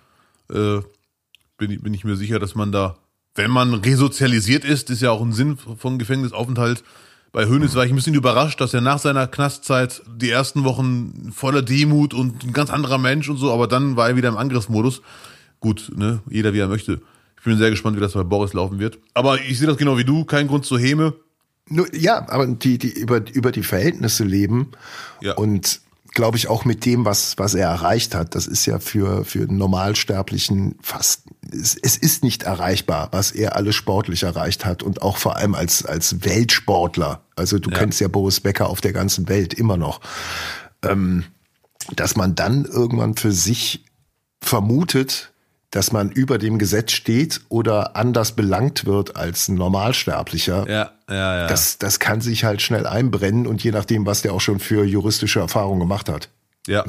äh, bin, bin ich mir sicher, dass man da, wenn man resozialisiert ist, ist ja auch ein Sinn von Gefängnisaufenthalt. Bei Hönes war ich ein bisschen überrascht, dass er nach seiner Knastzeit die ersten Wochen voller Demut und ein ganz anderer Mensch und so, aber dann war er wieder im Angriffsmodus. Gut, ne, jeder wie er möchte. Ich bin sehr gespannt, wie das bei Boris laufen wird. Aber ich sehe das genau wie du, kein Grund zur Häme. Nur, ja, aber die, die über, über die Verhältnisse leben ja. und glaube ich, auch mit dem, was, was er erreicht hat. Das ist ja für, für einen Normalsterblichen fast es, es ist nicht erreichbar, was er alles sportlich erreicht hat und auch vor allem als, als Weltsportler. Also du Ja. kennst ja Boris Becker auf der ganzen Welt immer noch. Ähm, dass man dann irgendwann für sich vermutet, dass man über dem Gesetz steht oder anders belangt wird als ein Normalsterblicher. Ja, ja, ja. Das, das kann sich halt schnell einbrennen und je nachdem, was der auch schon für juristische Erfahrungen gemacht hat. Ja.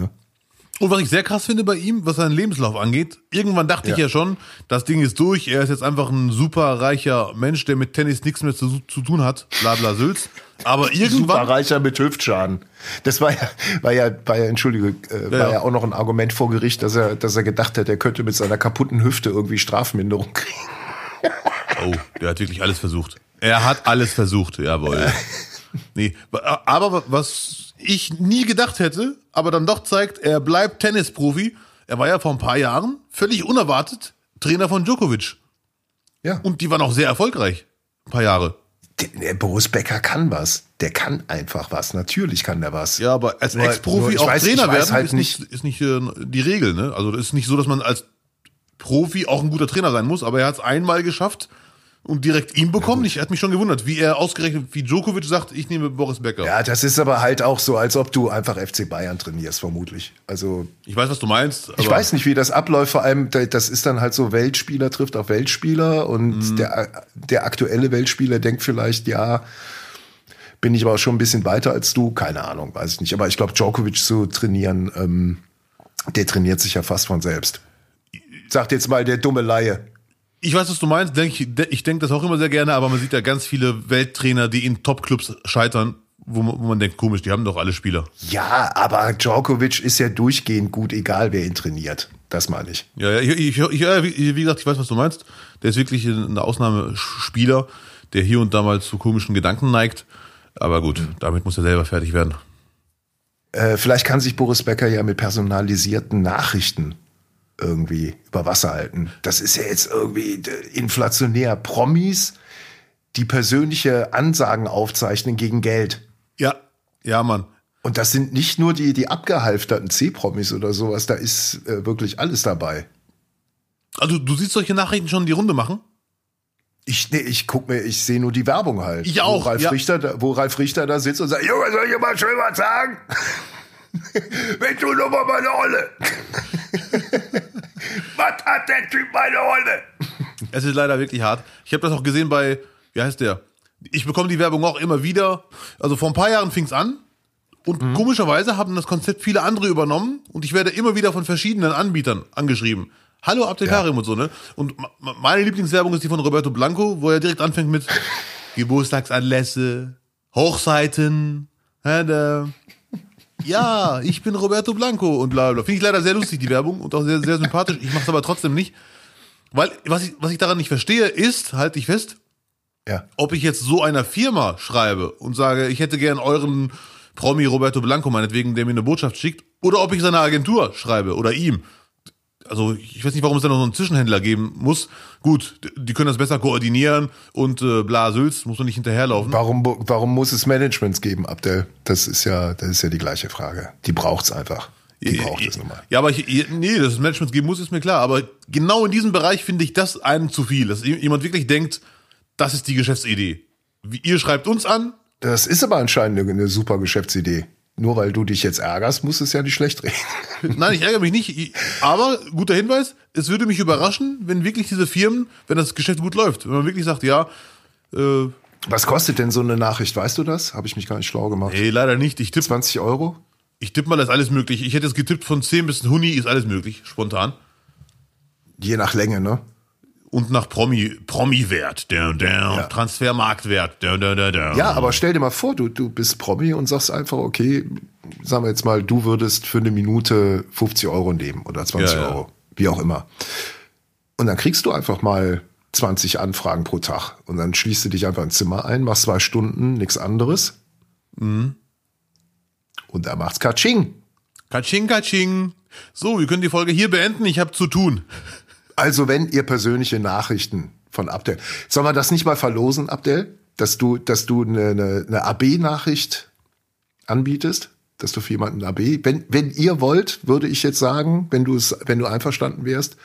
Und was ich sehr krass finde bei ihm, was seinen Lebenslauf angeht, irgendwann dachte ich Ja. ja schon, das Ding ist durch, er ist jetzt einfach ein super reicher Mensch, der mit Tennis nichts mehr zu, zu tun hat, bla bla Sülz. Aber irgendwann, Superreicher mit Hüftschaden. Das war ja, war ja, war ja, entschuldige, äh, war Ja, ja. ja auch noch ein Argument vor Gericht, dass er, dass er gedacht hat, er könnte mit seiner kaputten Hüfte irgendwie Strafminderung kriegen. oh, der hat wirklich alles versucht. Er hat alles versucht, jawohl. Nee, aber was ich nie gedacht hätte, aber dann doch zeigt, er bleibt Tennisprofi. Er war ja vor ein paar Jahren völlig unerwartet Trainer von Djokovic. Ja. Und die waren auch sehr erfolgreich. Ein paar Jahre. Der, der Boris Becker kann was. Der kann einfach was. Natürlich kann der was. Ja, aber als Ex-Profi auch weiß- Trainer werden halt ist nicht, ist nicht äh, die Regel. Ne? Also das ist nicht so, dass man als Profi auch ein guter Trainer sein muss, aber er hat es einmal geschafft und direkt ihn bekommen. Ich hat mich schon gewundert, wie er ausgerechnet, wie Djokovic sagt, ich nehme Boris Becker. Ja, das ist aber halt auch so, als ob du einfach FC Bayern trainierst, vermutlich. Also Ich weiß, was du meinst. ich weiß nicht, wie das abläuft. Vor allem, da- das ist dann halt so, Weltspieler trifft auf Weltspieler und Mhm. der, der aktuelle Weltspieler denkt vielleicht, ja, bin ich aber schon ein bisschen weiter als du. Keine Ahnung, weiß ich nicht. Aber ich glaube, Djokovic zu trainieren, ähm, der trainiert sich ja fast von selbst. Sagt jetzt mal der dumme Laie. Ich weiß, was du meinst. Denk, ich ich denke das auch immer sehr gerne, aber man sieht ja ganz viele Welttrainer, die in Top-Clubs scheitern, wo man, wo man denkt, komisch, die haben doch alle Spieler. Ja, aber Djokovic ist ja durchgehend gut, egal wer ihn trainiert. Das meine ich. Ja, ja, ich, ich, ich, wie, gesagt, ich weiß, was du meinst. Der ist wirklich ein Ausnahmespieler, der hier und da mal zu komischen Gedanken neigt. Aber gut, damit muss er selber fertig werden. Äh, vielleicht kann sich Boris Becker ja mit personalisierten Nachrichten irgendwie über Wasser halten. Das ist ja jetzt irgendwie äh, inflationär. Promis, die persönliche Ansagen aufzeichnen gegen Geld. Ja, ja, Mann. Und das sind nicht nur die, die abgehalfterten C-Promis oder sowas, da ist äh, wirklich alles dabei. Also du siehst solche Nachrichten schon die Runde machen? Ich, nee, ich guck mir, ich sehe nur die Werbung halt. Ich auch, Wo Ralf, ja. Richter, da, wo Ralf Richter da sitzt und sagt, Junge, soll ich mal schön was sagen? Wenn du nur mal meine Olle. was hat der Typ meine Olle? Es ist leider wirklich hart. Ich habe das auch gesehen bei, wie heißt der? Ich bekomme die Werbung auch immer wieder. Also vor ein paar Jahren fing's an. Und komischerweise haben das Konzept viele andere übernommen und ich werde immer wieder von verschiedenen Anbietern angeschrieben. Hallo Abdel Karim und so, ne? Und meine Lieblingswerbung ist die von Roberto Blanco, wo er direkt anfängt mit Geburtstagsanlässe, Hochzeiten, hä, da. Ja, ich bin Roberto Blanco und bla bla. Finde ich leider sehr lustig, die Werbung und auch sehr, sehr sympathisch. Ich mache es aber trotzdem nicht. Weil, was ich, was ich daran nicht verstehe, ist, halte ich fest, Ja. ob ich jetzt so einer Firma schreibe und sage, ich hätte gern euren Promi Roberto Blanco meinetwegen, der mir eine Botschaft schickt, oder ob ich seiner Agentur schreibe oder ihm. Also ich weiß nicht, warum es da noch so einen Zwischenhändler geben muss. Gut, die können das besser koordinieren und äh, bla Sülz, muss man nicht hinterherlaufen. Warum, warum muss es Managements geben, Abdel? Das ist ja, das ist ja die gleiche Frage. Die braucht's einfach. Die braucht es nun mal. Ja, aber ich, nee, dass es Management geben muss, ist mir klar. Aber genau in diesem Bereich finde ich das einem zu viel. Dass jemand wirklich denkt, das ist die Geschäftsidee. Ihr schreibt uns an, Das ist aber anscheinend eine, eine super Geschäftsidee. Nur weil du dich jetzt ärgerst, muss es ja nicht schlecht reden. Nein, ich ärgere mich nicht. Ich- Aber guter Hinweis, es würde mich überraschen, wenn wirklich diese Firmen, wenn das Geschäft gut läuft, wenn man wirklich sagt, ja, äh, Was kostet denn so eine Nachricht? Weißt du das? Habe ich mich gar nicht schlau gemacht. nee, leider nicht. Ich tippe 20 Euro? ich tipp mal, das ist alles möglich. Ich hätte es getippt von 10 bis Huni ist alles möglich, spontan. Je nach Länge, ne? Und nach Promi, Promi-Wert, der, der, Transfermarktwert, der, der, der, der. Ja, aber stell dir mal vor, du, du bist Promi und sagst einfach, okay, sagen wir jetzt mal, du würdest für eine Minute 50 Euro nehmen oder 20 Ja, ja. Euro, wie auch immer. Und dann kriegst du einfach mal 20 Anfragen pro Tag und dann schließt du dich einfach ins Zimmer ein, machst zwei Stunden, nichts anderes. Mhm. Und da macht's Katsching. Katsching, katsching. So, wir können die Folge hier beenden. Ich habe zu tun. Also wenn ihr persönliche Nachrichten von Abdel, soll man das nicht mal verlosen, Abdel? Dass du, dass du eine, eine, eine AB-Nachricht anbietest, dass du für jemanden AB, wenn, wenn ihr wollt, würde ich jetzt sagen, wenn du es, wenn du einverstanden wärst,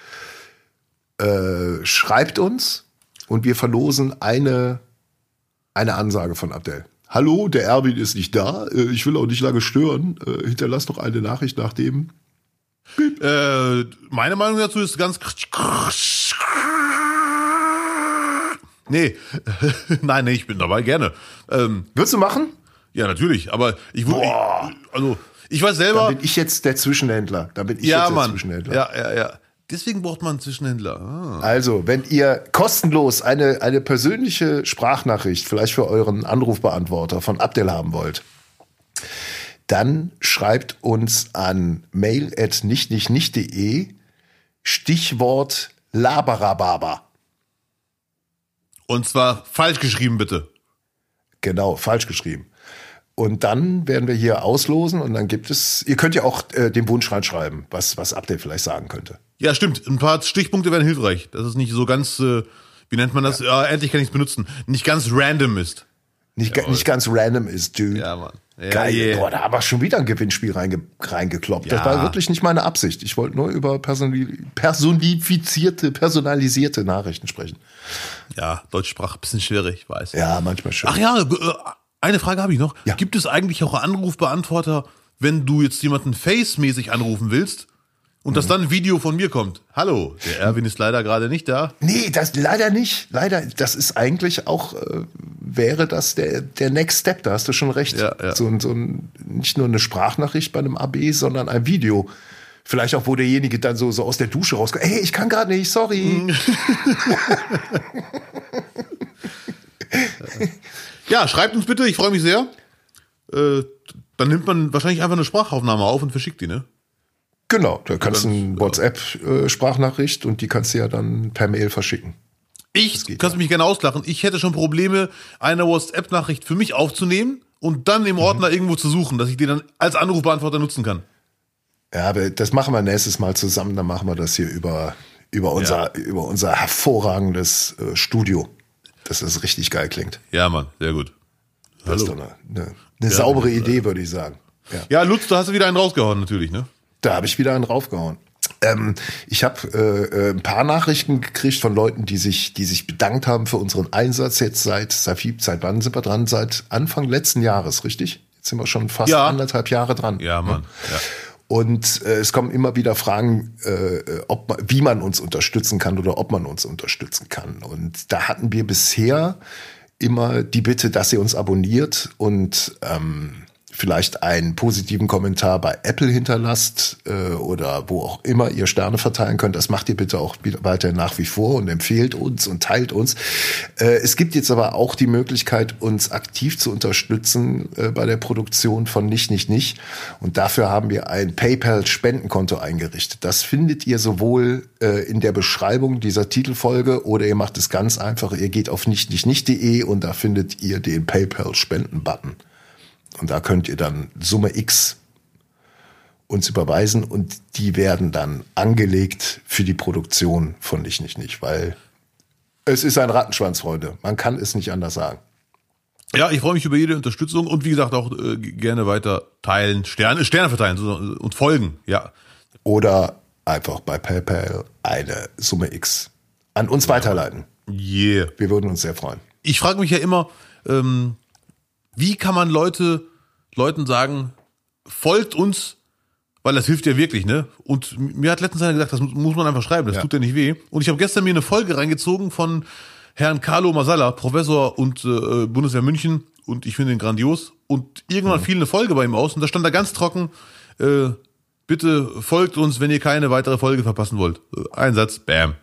äh, schreibt uns und wir verlosen eine, eine Ansage von Abdel. Hallo, der Erwin ist nicht da. Äh, ich will auch nicht lange stören. Äh, hinterlass doch eine Nachricht nach dem. Äh, meine Meinung dazu ist ganz. Nee, nein, nee, ich bin dabei, gerne. Ähm, Würdest du machen? ja, natürlich, aber ich würde. Also, ich weiß Da selber. bin ich jetzt der Zwischenhändler. Da bin ich Ja, jetzt der Mann. Zwischenhändler. Ja, ja, ja. Deswegen braucht man einen Zwischenhändler. Ah. Also, wenn ihr kostenlos eine, eine persönliche Sprachnachricht, vielleicht für euren Anrufbeantworter von Abdel haben wollt, dann schreibt uns an mail at nichtnichtnicht.de Stichwort Labarababa. Und zwar falsch geschrieben, bitte. Genau, falsch geschrieben. Und dann werden wir hier auslosen und dann gibt es, ihr könnt ja auch äh, den Wunsch reinschreiben, was, was Abdel vielleicht sagen könnte. Ja, stimmt. Ein paar Stichpunkte wären hilfreich. Dass es nicht so ganz, äh, wie nennt man das? Ja, endlich kann ich es benutzen. Nicht ganz random ist. Nicht, ga- nicht ganz random ist, dude. Ja, Mann. Ja, Geil. yeah. Boah, da haben wir schon wieder ein Gewinnspiel reinge reingekloppt. Das Ja. war wirklich nicht meine Absicht. Ich wollte nur über personi personifizierte, personalisierte Nachrichten sprechen. Ja, Deutschsprache, bisschen schwierig, ich weiß. Ja, manchmal schon. Ach ja, äh, eine Frage habe ich noch. Ja. Gibt es eigentlich auch Anrufbeantworter, wenn du jetzt jemanden face-mäßig anrufen willst und Mhm. dass dann ein Video von mir kommt? Hallo, der Erwin ist leider gerade nicht da. Nee, das leider nicht. Leider, das ist eigentlich auch, äh, wäre das der, der Next Step, da hast du schon recht. Ja, ja. So, ein- so ein, nicht nur eine Sprachnachricht bei einem AB, sondern ein Video. Vielleicht auch, wo derjenige dann so, so aus der Dusche rauskommt. Hey, ich kann gerade nicht, sorry. Mhm. Ja, schreibt uns bitte, ich freue mich sehr. Äh, dann nimmt man wahrscheinlich einfach eine Sprachaufnahme auf und verschickt die, ne? Genau, da kannst du eine WhatsApp-Sprachnachricht und die kannst du ja dann per Mail verschicken. Ich, kannst du mich gerne auslachen, ich hätte schon Probleme, eine WhatsApp-Nachricht für mich aufzunehmen und dann im Ordner irgendwo zu suchen, dass ich die dann als Anrufbeantworter nutzen kann. Ja, aber das machen wir nächstes Mal zusammen. Dann machen wir das hier über, über, unser, über unser hervorragendes äh, Studio. Dass das richtig geil klingt. Ja, Mann, sehr gut. Das ist doch eine, eine, eine saubere Idee, würde ich sagen. Ja. Ja, Lutz, da hast du wieder einen rausgehauen, natürlich, ne? Da habe ich wieder einen raufgehauen. Ähm, ich habe äh, äh, ein paar Nachrichten gekriegt von Leuten, die sich, die sich bedankt haben für unseren Einsatz jetzt seit, seit, seit wann sind wir dran? Seit Anfang letzten Jahres, richtig? Jetzt sind wir schon fast Ja. anderthalb Jahre dran. Ja, Mann. Ja. Und äh, es kommen immer wieder Fragen, äh, ob man, wie man uns unterstützen kann oder ob man uns unterstützen kann. Und da hatten wir bisher immer die Bitte, dass ihr uns abonniert und ähm, vielleicht einen positiven Kommentar bei Apple hinterlasst äh, oder wo auch immer ihr Sterne verteilen könnt. Das macht ihr bitte auch weiter nach wie vor und empfehlt uns und teilt uns. Äh, es gibt jetzt aber auch die Möglichkeit, uns aktiv zu unterstützen äh, bei der Produktion von Nicht, Nicht, Nicht. Und dafür haben wir ein PayPal-Spendenkonto eingerichtet. Das findet ihr sowohl äh, in der Beschreibung dieser Titelfolge oder ihr macht es ganz einfach. Ihr geht auf nichtnichtnicht.de und da findet ihr den PayPal-Spenden-Button. Und da könnt ihr dann Summe X uns überweisen und die werden dann angelegt für die Produktion von Nicht, Nicht, Nicht, weil es ist ein Rattenschwanz, Freunde. Man kann es nicht anders sagen. ja, ich freue mich über jede Unterstützung und wie gesagt auch äh, gerne weiter teilen, Sterne, Sterne verteilen und folgen. Ja, Oder einfach bei PayPal eine Summe X an uns weiterleiten. yeah. Wir würden uns sehr freuen. Ich frage mich ja immer, ähm, wie kann man Leute, Leuten sagen, folgt uns, weil das hilft ja wirklich, ne? Und mir hat letztens einer gesagt, das muss man einfach schreiben, das Ja. tut ja nicht weh. Und ich habe gestern mir eine Folge reingezogen von Herrn Carlo Masala, Professor und äh, Bundeswehr München, und ich finde ihn grandios. Und irgendwann fiel eine Folge bei ihm aus und da stand da ganz trocken, äh, bitte folgt uns, wenn ihr keine weitere Folge verpassen wollt. Äh, Ein Satz, bam.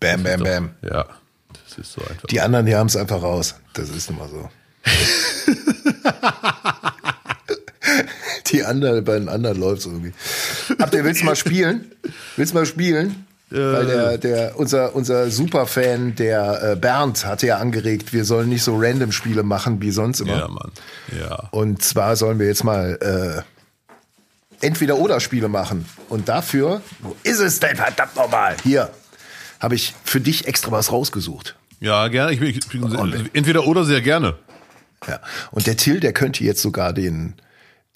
Bam, bam, bam. Ja, das ist so einfach. Die anderen, die haben es einfach raus. Das ist nun mal so. die anderen, bei den anderen läuft irgendwie. Habt ihr, willst du mal spielen? Willst du mal spielen? Weil der, der, unser, unser Superfan, der äh, Bernd, hatte ja angeregt, wir sollen nicht so random Spiele machen wie sonst immer. Ja, Mann. Ja. Und zwar sollen wir jetzt mal äh, Entweder-Oder-Spiele machen. Und dafür, wo ist es denn verdammt nochmal? Hier habe ich für dich extra was rausgesucht. Ja, gerne. Ich bin, ich bin entweder oder sehr gerne. Ja. Und der Till, der könnte jetzt sogar den,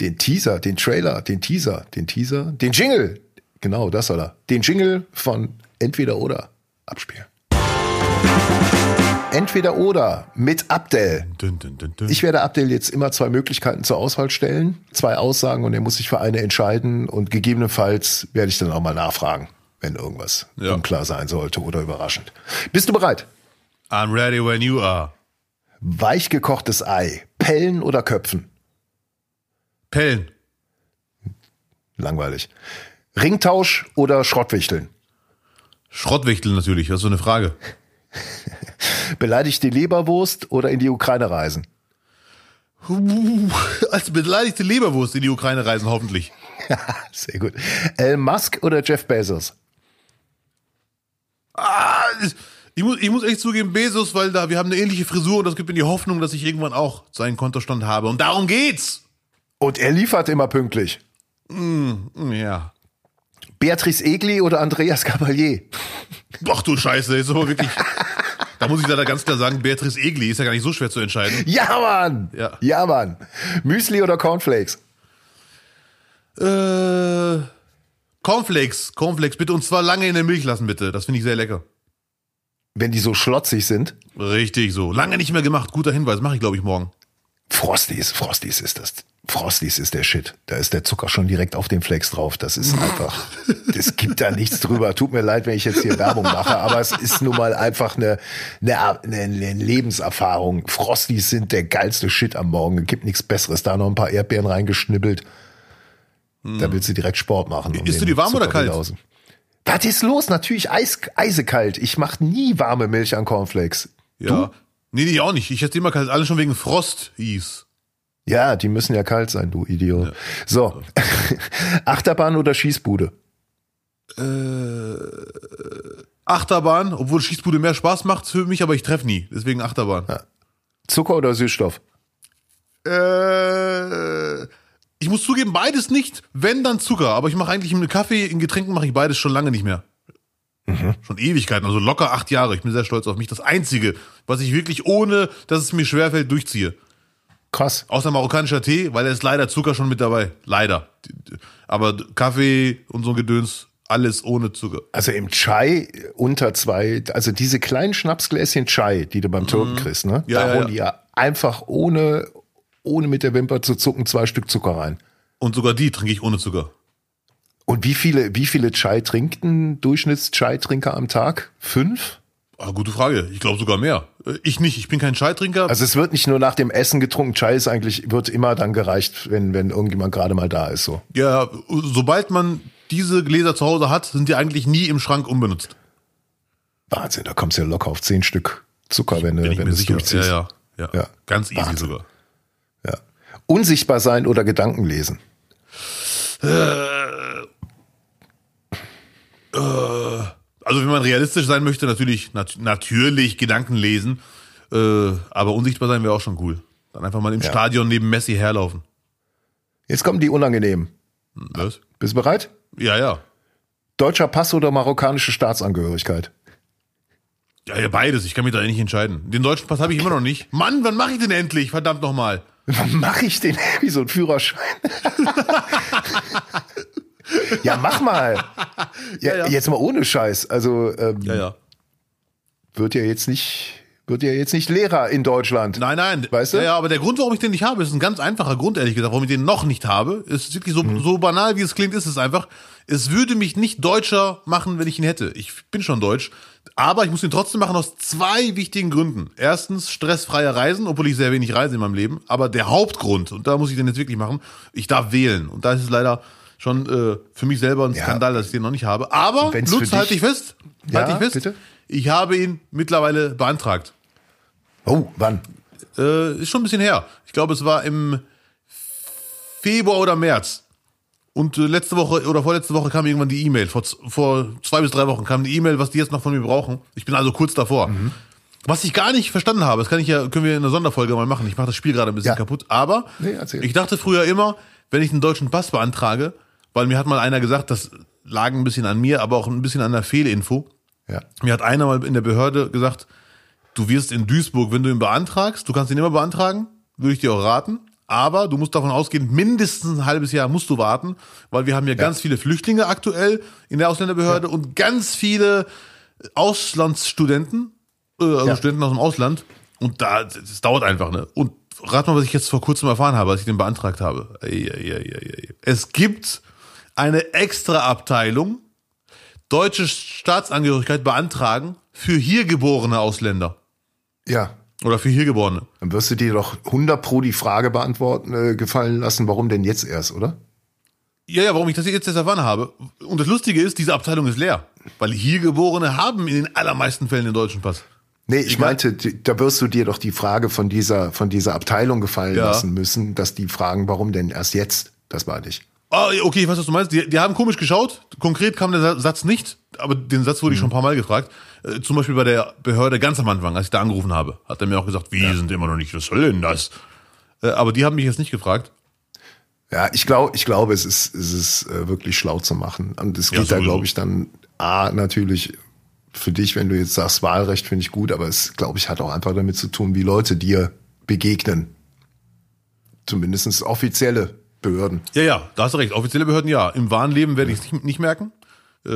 den Teaser, den Trailer, den Teaser, den Teaser, den Jingle, genau, das soll er. Den Jingle von Entweder oder abspielen. Entweder oder mit Abdel. Ich werde Abdel jetzt immer zwei Möglichkeiten zur Auswahl stellen, zwei Aussagen und er muss sich für eine entscheiden und gegebenenfalls werde ich dann auch mal nachfragen, wenn irgendwas Ja. unklar sein sollte oder überraschend. Bist du bereit? I'm ready when you are. Weichgekochtes Ei, Pellen oder Köpfen? Pellen. Langweilig. Ringtausch oder Schrottwichteln? Schrottwichtel natürlich, das ist so eine Frage. Beleidigte Leberwurst oder in die Ukraine reisen? Als beleidigte Leberwurst in die Ukraine reisen, hoffentlich. Sehr gut. Elon Musk oder Jeff Bezos? Ah, ich muss, ich muss echt zugeben, Bezos, weil da wir haben eine ähnliche Frisur und das gibt mir die Hoffnung, dass ich irgendwann auch seinen Kontostand habe. Und darum geht's. Und er liefert immer pünktlich. Ja. Beatrice Egli oder Andreas Cavalier? Ach du Scheiße, ist aber wirklich. da muss ich leider ganz klar sagen, Beatrice Egli ist ja gar nicht so schwer zu entscheiden. Ja, Mann! Ja. ja Mann! Müsli oder Cornflakes? Äh, Cornflakes, Cornflakes, bitte. Und zwar lange in der Milch lassen, bitte. Das finde ich sehr lecker. Wenn die so schlotzig sind. Richtig so. Lange nicht mehr gemacht. Guter Hinweis. Mache ich, glaube ich, morgen. Frosties, Frosties ist das. Frosties ist der Shit. Da ist der Zucker schon direkt auf dem Flex drauf. Das ist einfach, es gibt da nichts drüber. Tut mir leid, wenn ich jetzt hier Werbung mache, aber es ist nun mal einfach eine, eine, eine Lebenserfahrung. Frosties sind der geilste Shit am Morgen. Es gibt nichts Besseres. Da noch ein paar Erdbeeren reingeschnibbelt. Da willst du direkt Sport machen. um Isst du die warm oder Zucker kalt? wieder aus- Was ist los? Natürlich eis, eisekalt. Ich mache nie warme Milch an Cornflakes. Ja. Nee, nee, auch nicht. Ich hätte immer kalt. Alle schon wegen Frost hieß. Ja, die müssen ja kalt sein, du Idiot. So, Achterbahn oder Schießbude? Achterbahn, obwohl Schießbude mehr Spaß macht für mich, aber ich treffe nie. Deswegen Achterbahn. Zucker oder Süßstoff? Äh, ich muss zugeben, beides nicht. Wenn, dann Zucker. Aber ich mache eigentlich im Kaffee, in Getränken mache ich beides schon lange nicht mehr. Schon Ewigkeiten, also locker acht Jahre. Ich bin sehr stolz auf mich. Das Einzige, was ich wirklich ohne, dass es mir schwerfällt, durchziehe. Krass. Außer marokkanischer Tee, weil da ist leider Zucker schon mit dabei. Leider. Aber Kaffee und so ein Gedöns, alles ohne Zucker. Also im Chai unter zwei, also diese kleinen Schnapsgläschen Chai, die du beim Türken kriegst, ne? Mhm. Ja, da ja, holen ja. die ja einfach ohne, ohne mit der Wimper zu zucken zwei Stück Zucker rein. Und sogar die trinke ich ohne Zucker. Und wie viele, wie viele Chai trinkt ein Durchschnitts-Chai-Trinker am Tag? Fünf? Ah, gute Frage. Ich glaube sogar mehr. Ich nicht. Ich bin kein Chai-Trinker. Also es wird nicht nur nach dem Essen getrunken. Chai ist eigentlich, wird immer dann gereicht, wenn, wenn irgendjemand gerade mal da ist, so. Ja, sobald man diese Gläser zu Hause hat, sind die eigentlich nie im Schrank unbenutzt. Wahnsinn, da kommst du ja locker auf zehn Stück Zucker, wenn du, wenn du es sicher. durchziehst. Ja, ja, ja. Ja. Ganz easy Wahnsinn. sogar. Unsichtbar sein oder Gedanken lesen. Also wenn man realistisch sein möchte, natürlich nat natürlich Gedanken lesen, äh, aber unsichtbar sein wäre auch schon cool. Dann einfach mal im Ja. Stadion neben Messi herlaufen. Jetzt kommen die unangenehmen. Was? Bist du bereit? Ja, ja. Deutscher Pass oder marokkanische Staatsangehörigkeit? Ja, ja, beides. Ich kann mich da nicht entscheiden. Den deutschen Pass habe ich immer noch nicht. Mann, wann mache ich den endlich? Verdammt nochmal. Wann mache ich den wie so ein Führerschein? ja, mach mal. Ja, Ja, ja. Jetzt mal ohne Scheiß. Also ähm, Ja, ja. wird ja jetzt nicht, wird ja jetzt nicht Lehrer in Deutschland. Nein, nein. Weißt du? Ja, ja, aber der Grund, warum ich den nicht habe, ist ein ganz einfacher Grund, ehrlich gesagt, warum ich den noch nicht habe. Ist wirklich so, Mhm. so banal, wie es klingt, ist es einfach. Es würde mich nicht deutscher machen, wenn ich ihn hätte. Ich bin schon deutsch. Aber ich muss ihn trotzdem machen aus zwei wichtigen Gründen. Erstens, stressfreie Reisen, obwohl ich sehr wenig reise in meinem Leben. Aber der Hauptgrund, und da muss ich den jetzt wirklich machen, ich darf wählen. Und da ist es leider schon äh, für mich selber ein Ja. Skandal, dass ich den noch nicht habe. Aber, Lutz, halt dich- fest. Ja, halt dich fest. bitte? Ich habe ihn mittlerweile beantragt. Oh, wann? Äh, ist schon ein bisschen her. Ich glaube, es war im Februar oder März. Und äh, letzte Woche oder vorletzte Woche kam irgendwann die E-Mail. Vor, vor zwei bis drei Wochen kam die E-Mail, was die jetzt noch von mir brauchen. Ich bin also kurz davor. Mhm. Was ich gar nicht verstanden habe, das kann ich ja, können wir in einer Sonderfolge mal machen. Ich mache das Spiel gerade ein bisschen Ja. kaputt. Aber Nee, ich dachte früher immer, wenn ich einen deutschen Pass beantrage, weil mir hat mal einer gesagt, das lag ein bisschen an mir, aber auch ein bisschen an der Fehlinfo. Ja. Mir hat einer mal in der Behörde gesagt, du wirst in Duisburg, wenn du ihn beantragst, du kannst ihn immer beantragen, würde ich dir auch raten, aber du musst davon ausgehen, mindestens ein halbes Jahr musst du warten, weil wir haben ja, ganz viele Flüchtlinge aktuell in der Ausländerbehörde und ganz viele Auslandsstudenten, äh, also Ja. Studenten aus dem Ausland. Und da, das dauert einfach, ne? Und rat mal, was ich jetzt vor kurzem erfahren habe, als ich den beantragt habe. Ei, ei, ei. Es gibt eine extra Abteilung, deutsche Staatsangehörigkeit beantragen für hier geborene Ausländer. Ja. Oder für hier geborene. Dann wirst du dir doch 100 pro die Frage beantworten, äh, gefallen lassen, warum denn jetzt erst, oder? Ja, ja, warum ich das jetzt erst erfahren habe. Und das Lustige ist, diese Abteilung ist leer. Weil hier Geborene haben in den allermeisten Fällen den deutschen Pass. Nee, ich Egal. meinte, da wirst du dir doch die Frage von dieser, von dieser Abteilung gefallen Ja. lassen müssen, dass die fragen, warum denn erst jetzt? Das meine ich. Ah, okay, ich weiß, was du meinst. Die, die haben komisch geschaut. Konkret kam der Sa- Satz nicht, aber den Satz wurde ich schon ein paar Mal gefragt. Äh, zum Beispiel bei der Behörde ganz am Anfang, als ich da angerufen habe, hat er mir auch gesagt, wir sind immer noch nicht, was soll denn das? Äh, aber die haben mich jetzt nicht gefragt. Ja, ich glaube, ich glaube, es ist, es ist äh, wirklich schlau zu machen. Und es Ja, geht da, sowieso. glaube ich, dann A, natürlich für dich, wenn du jetzt sagst, Wahlrecht finde ich gut, aber es, glaube ich, hat auch einfach damit zu tun, wie Leute dir begegnen. Zumindest offizielle Behörden. Ja, ja, da hast du recht. Offizielle Behörden ja. Im wahren Leben werde ich es nicht, nicht merken. Äh,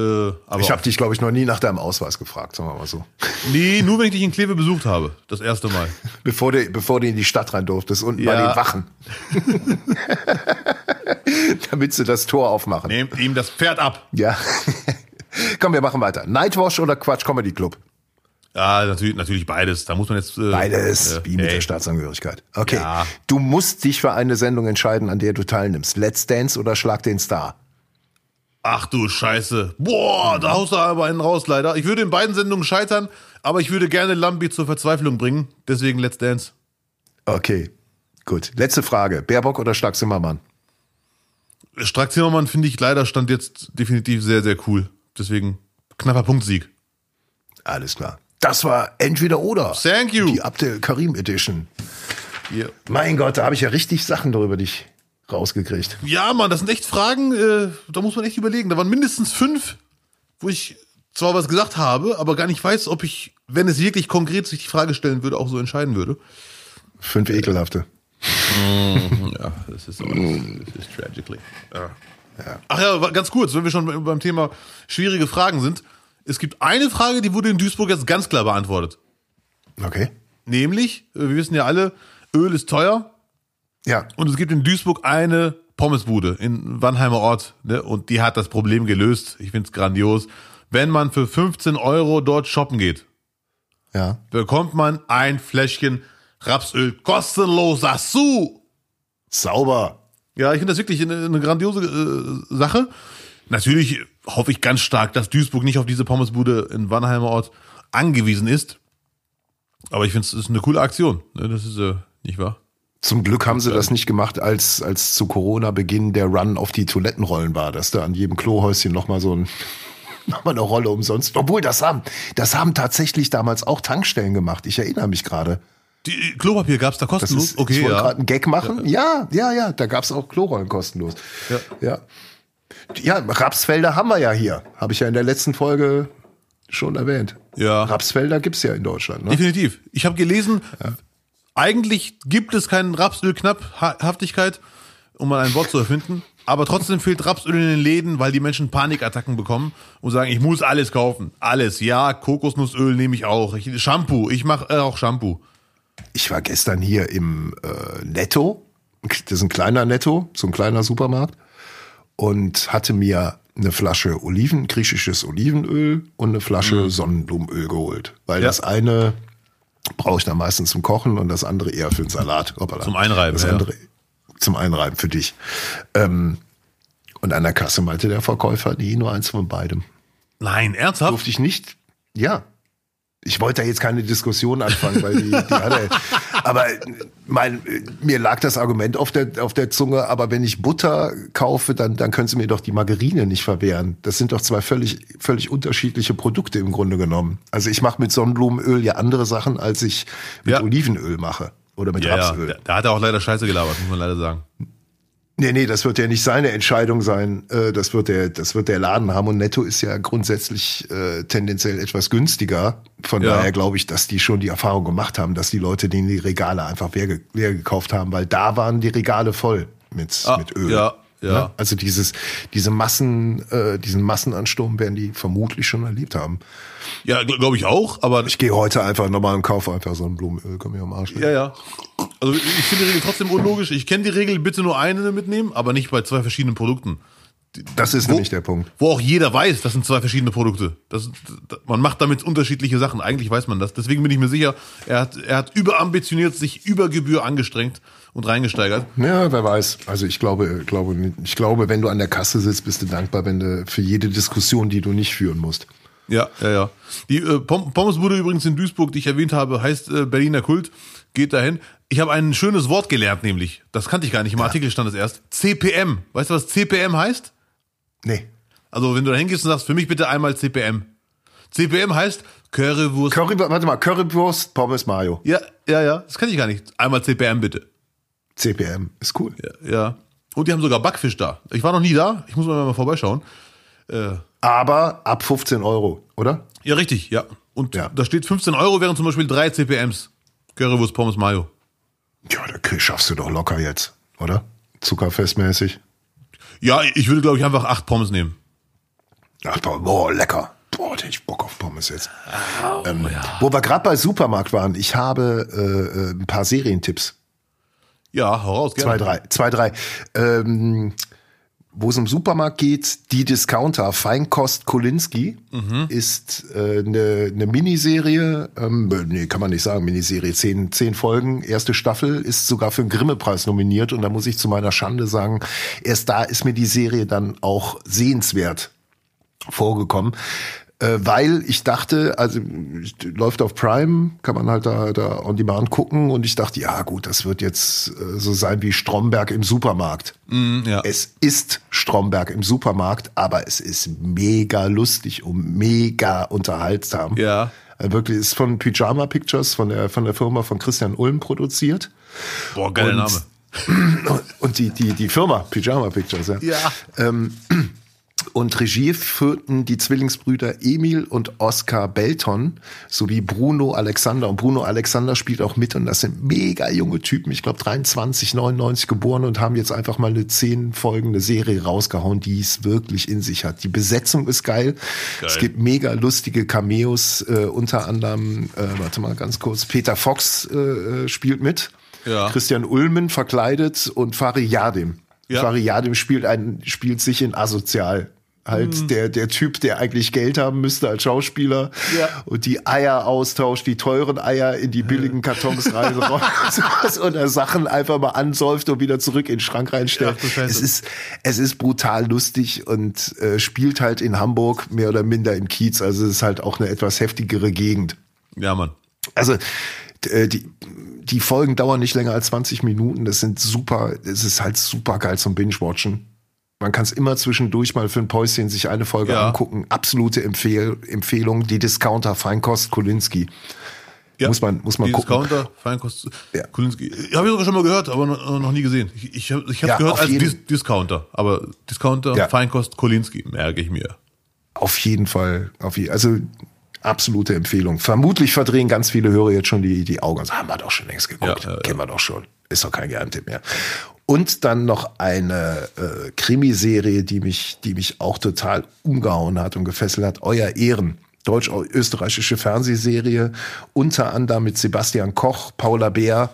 aber Ich habe dich, glaube ich, noch nie nach deinem Ausweis gefragt, sagen wir mal so. nee, nur wenn ich dich in Kleve besucht habe. Das erste Mal. Bevor du, bevor du in die Stadt rein durftest, unten bei Ja. den Wachen. Damit sie das Tor aufmachen. Nehmt ihm das Pferd ab. Ja. Komm, wir machen weiter. Nightwash oder Quatsch Comedy Club? Ja, natürlich, natürlich beides. Da muss man jetzt. Äh, Beides, äh, wie mit ey. der Staatsangehörigkeit. Okay. Ja. Du musst dich für eine Sendung entscheiden, an der du teilnimmst. Let's Dance oder Schlag den Star? Ach du Scheiße. Boah, da haust du aber einen raus, leider. Ich würde in beiden Sendungen scheitern, aber ich würde gerne Lambi zur Verzweiflung bringen. Deswegen Let's Dance. Okay, gut. Letzte Frage. Baerbock oder Stark Zimmermann? Strack Zimmermann finde ich leider stand jetzt definitiv sehr, sehr cool. Deswegen knapper Punktsieg. Alles klar. Das war entweder oder. Thank you. Die Abdel Karim Edition. Hier. Mein Gott, da habe ich ja richtig Sachen darüber dich rausgekriegt. Ja, Mann, das sind echt Fragen, äh, da muss man echt überlegen. Da waren mindestens fünf, wo ich zwar was gesagt habe, aber gar nicht weiß, ob ich, wenn es wirklich konkret sich die Frage stellen würde, auch so entscheiden würde. Fünf ekelhafte. Ja, das ist, das ist tragically. Ja. Ach ja, ganz kurz, wenn wir schon beim Thema schwierige Fragen sind. Es gibt eine Frage, die wurde in Duisburg jetzt ganz klar beantwortet. Okay. Nämlich, äh, wir wissen ja alle, Öl ist teuer Ja. und es gibt in Duisburg eine Pommesbude in Wannheimer Ort ne? und die hat das Problem gelöst. Ich find's grandios. Wenn man für 15 Euro dort shoppen geht, Ja. bekommt man ein Fläschchen Rapsöl kostenlos dazu. Sauber. Ja, ich finde das wirklich eine, eine grandiose äh, Sache. Natürlich hoffe ich ganz stark, dass Duisburg nicht auf diese Pommesbude in Wannheimer Ort angewiesen ist. Aber ich finde es ist eine coole Aktion. Ne? Das ist äh, nicht wahr. Zum Glück haben sie das nicht gemacht, als, als zu Corona-Beginn der Run auf die Toilettenrollen war, dass da an jedem Klohäuschen nochmal so ein, nochmal eine Rolle umsonst. Obwohl, das haben, das haben tatsächlich damals auch Tankstellen gemacht. Ich erinnere mich gerade. Die Klopapier gab's da Das kostenlos? ist, okay, ich wollte ja. gerade einen Gag machen. Ja, ja, ja, da gab's auch Klorollen kostenlos. Ja. ja. Ja, Rapsfelder haben wir ja hier. Habe ich ja in der letzten Folge schon erwähnt. Ja. Rapsfelder gibt's ja in Deutschland. Ne? Definitiv. Ich habe gelesen, eigentlich gibt es keinen Rapsöl-Knapphaftigkeit, um mal ein Wort zu erfinden. Aber trotzdem fehlt Rapsöl in den Läden, weil die Menschen Panikattacken bekommen und sagen, ich muss alles kaufen. Alles. Ja, Kokosnussöl nehme ich auch. Ich, Shampoo. Ich mache äh, auch Shampoo. Ich war gestern hier im äh, Netto. Das ist ein kleiner Netto, so ein kleiner Supermarkt. Und hatte mir eine Flasche Oliven, griechisches Olivenöl und eine Flasche Sonnenblumenöl geholt. Weil Ja. das eine brauche ich dann meistens zum Kochen und das andere eher für den Salat. Hoppala. Zum Einreiben, Das ja. andere zum Einreiben für dich. Ähm, und an der Kasse meinte der Verkäufer, nee, nur eins von beidem. Nein, ernsthaft? Durfte ich nicht, ja. Ich wollte da jetzt keine Diskussion anfangen, weil die, die hatte, aber mein, mir lag das Argument auf der, auf der Zunge, aber wenn ich Butter kaufe, dann, dann können sie mir doch die Margarine nicht verwehren. Das sind doch zwei völlig, völlig unterschiedliche Produkte im Grunde genommen. Also ich mache mit Sonnenblumenöl ja andere Sachen, als ich mit Ja. Olivenöl mache. Oder mit Ja, ja. Rapsöl. Da, da hat er auch leider Scheiße gelabert, muss man leider sagen. Nee, nee, das wird ja nicht seine Entscheidung sein. Äh, Das wird der, das wird der Laden haben. Und Netto ist ja grundsätzlich äh, tendenziell etwas günstiger. Von Ja. daher glaube ich, dass die schon die Erfahrung gemacht haben, dass die Leute denen die Regale einfach leer, ge- leer gekauft haben, weil da waren die Regale voll mit, Ah, mit Öl. Ja, Ja. Ne? Also dieses, diese Massen, äh, diesen Massenansturm werden die vermutlich schon erlebt haben. Ja, glaube ich auch, aber Ich gehe heute einfach nochmal und kaufe einfach so ein Blumenöl, komm mir am Arsch. Ja, ja. Also ich finde die Regel trotzdem unlogisch. Ich kenne die Regel, bitte nur eine mitnehmen, aber nicht bei zwei verschiedenen Produkten. Das ist Wo- nämlich der Punkt. Wo auch jeder weiß, das sind zwei verschiedene Produkte. Das, man macht damit unterschiedliche Sachen. Eigentlich weiß man das. Deswegen bin ich mir sicher, er hat, er hat überambitioniert, sich über Gebühr angestrengt und reingesteigert. Ja, wer weiß. Also ich glaube, glaube, ich glaube, wenn du an der Kasse sitzt, bist du dankbar, wenn du für jede Diskussion, die du nicht führen musst. Ja, ja, ja. Die äh, Pom Pommesbude übrigens in Duisburg, die ich erwähnt habe, heißt äh, Berliner Kult. Geht dahin. Ich habe ein schönes Wort gelernt, nämlich. Das kannte ich gar nicht. Im Artikel stand es erst. CPM. Weißt du, was CPM heißt? Nee. Also, wenn du da hingehst und sagst, für mich bitte einmal CPM. CPM heißt Currywurst. Curry, warte mal, Currywurst, Pommes, Mayo. ja, ja, ja. Das kann ich gar nicht. Einmal CPM bitte. CPM, ist cool. Ja, ja. Und die haben sogar Backfisch da. Ich war noch nie da. Ich muss mal, mal vorbeischauen. Äh, Aber ab 15 Euro, oder? ja, richtig, ja. Und Ja. da steht 15 Euro wären zum Beispiel drei CPMs. Currywurst, Pommes, Mayo. Ja, da schaffst du doch locker jetzt, oder? Zuckerfestmäßig. Ja, ich würde, glaube ich, einfach acht Pommes nehmen. Ach, boah, lecker. Boah, hätte ich Bock auf Pommes jetzt. ähm, Wo wir gerade bei Supermarkt waren, ich habe äh, äh, ein paar Serientipps. Ja, hau raus, gerne. Zwei, drei. Zwei, drei. Ähm, wo es um Supermarkt geht, die Discounter. Feinkost Kolinski ist äh, eine, eine Miniserie, ähm, nee, kann man nicht sagen, Miniserie, zehn, zehn Folgen, erste Staffel, ist sogar für den Grimme-Preis nominiert. Und da muss ich zu meiner Schande sagen, erst da ist mir die Serie dann auch sehenswert vorgekommen. Äh, weil ich dachte, also läuft auf Prime, kann man halt da, da on demand gucken und ich dachte, ja gut, das wird jetzt äh, so sein wie Stromberg im Supermarkt. Mm, ja. Es ist Stromberg im Supermarkt, aber es ist mega lustig und mega unterhaltsam. Ja. Äh, Wirklich ist von Pyjama Pictures, von der, von der Firma von Christian Ulm produziert. Boah, geiler Name. Und die, die, die Firma Pyjama Pictures, ja. Ja. Ähm, und Regie führten die Zwillingsbrüder Emil und Oskar Belton sowie Bruno Alexander. Und Bruno Alexander spielt auch mit und das sind mega junge Typen. Ich glaube 23, 99 geboren und haben jetzt einfach mal eine zehn folgende Serie rausgehauen, die es wirklich in sich hat. Die Besetzung ist geil. Es gibt mega lustige Cameos, äh, unter anderem, äh, warte mal ganz kurz, Peter Fox äh, äh, spielt mit. Ja. Christian Ulmen verkleidet und Fari Yadim. Ja. Fari Yadim spielt einen, spielt sich in asozial. Halt Mhm. der, der Typ, der eigentlich Geld haben müsste als Schauspieler Ja. und die Eier austauscht, die teuren Eier in die billigen Kartons rein und er Sachen einfach mal ansäuft und wieder zurück in den Schrank reinstellt. Ach es ist, es ist brutal lustig und äh, spielt halt in Hamburg mehr oder minder im Kiez. Also es ist halt auch eine etwas heftigere Gegend. Ja, Mann. Also äh, die, die Folgen dauern nicht länger als 20 Minuten. Das sind super, es ist halt super geil zum Binge-Watchen. Man kann es immer zwischendurch mal für ein Päuschen sich eine Folge Ja. angucken. Absolute Empfehl Empfehlung. Die Discounter Feinkost Kolinski. Ja. Muss man- muss man Die gucken. Discounter, Feinkost, Ja. Kulinski. Habe ich sogar schon mal gehört, aber noch, noch nie gesehen. Ich, ich habe ich hab's Ja, gehört als Dis Discounter, aber Discounter. Feinkost, Kolinski, merke ich mir. Auf jeden Fall. Auf je, also absolute Empfehlung. Vermutlich verdrehen ganz viele Hörer jetzt schon die, die Augen. und sagen, haben wir doch schon längst geguckt. Ja, ja. Kennen wir doch schon. Ist doch kein Geheimtipp mehr. Und dann noch eine äh, Krimiserie, die mich, die mich auch total umgehauen hat und gefesselt hat. Euer Ehren. Deutsch-österreichische Fernsehserie. Unter anderem mit Sebastian Koch, Paula Beer.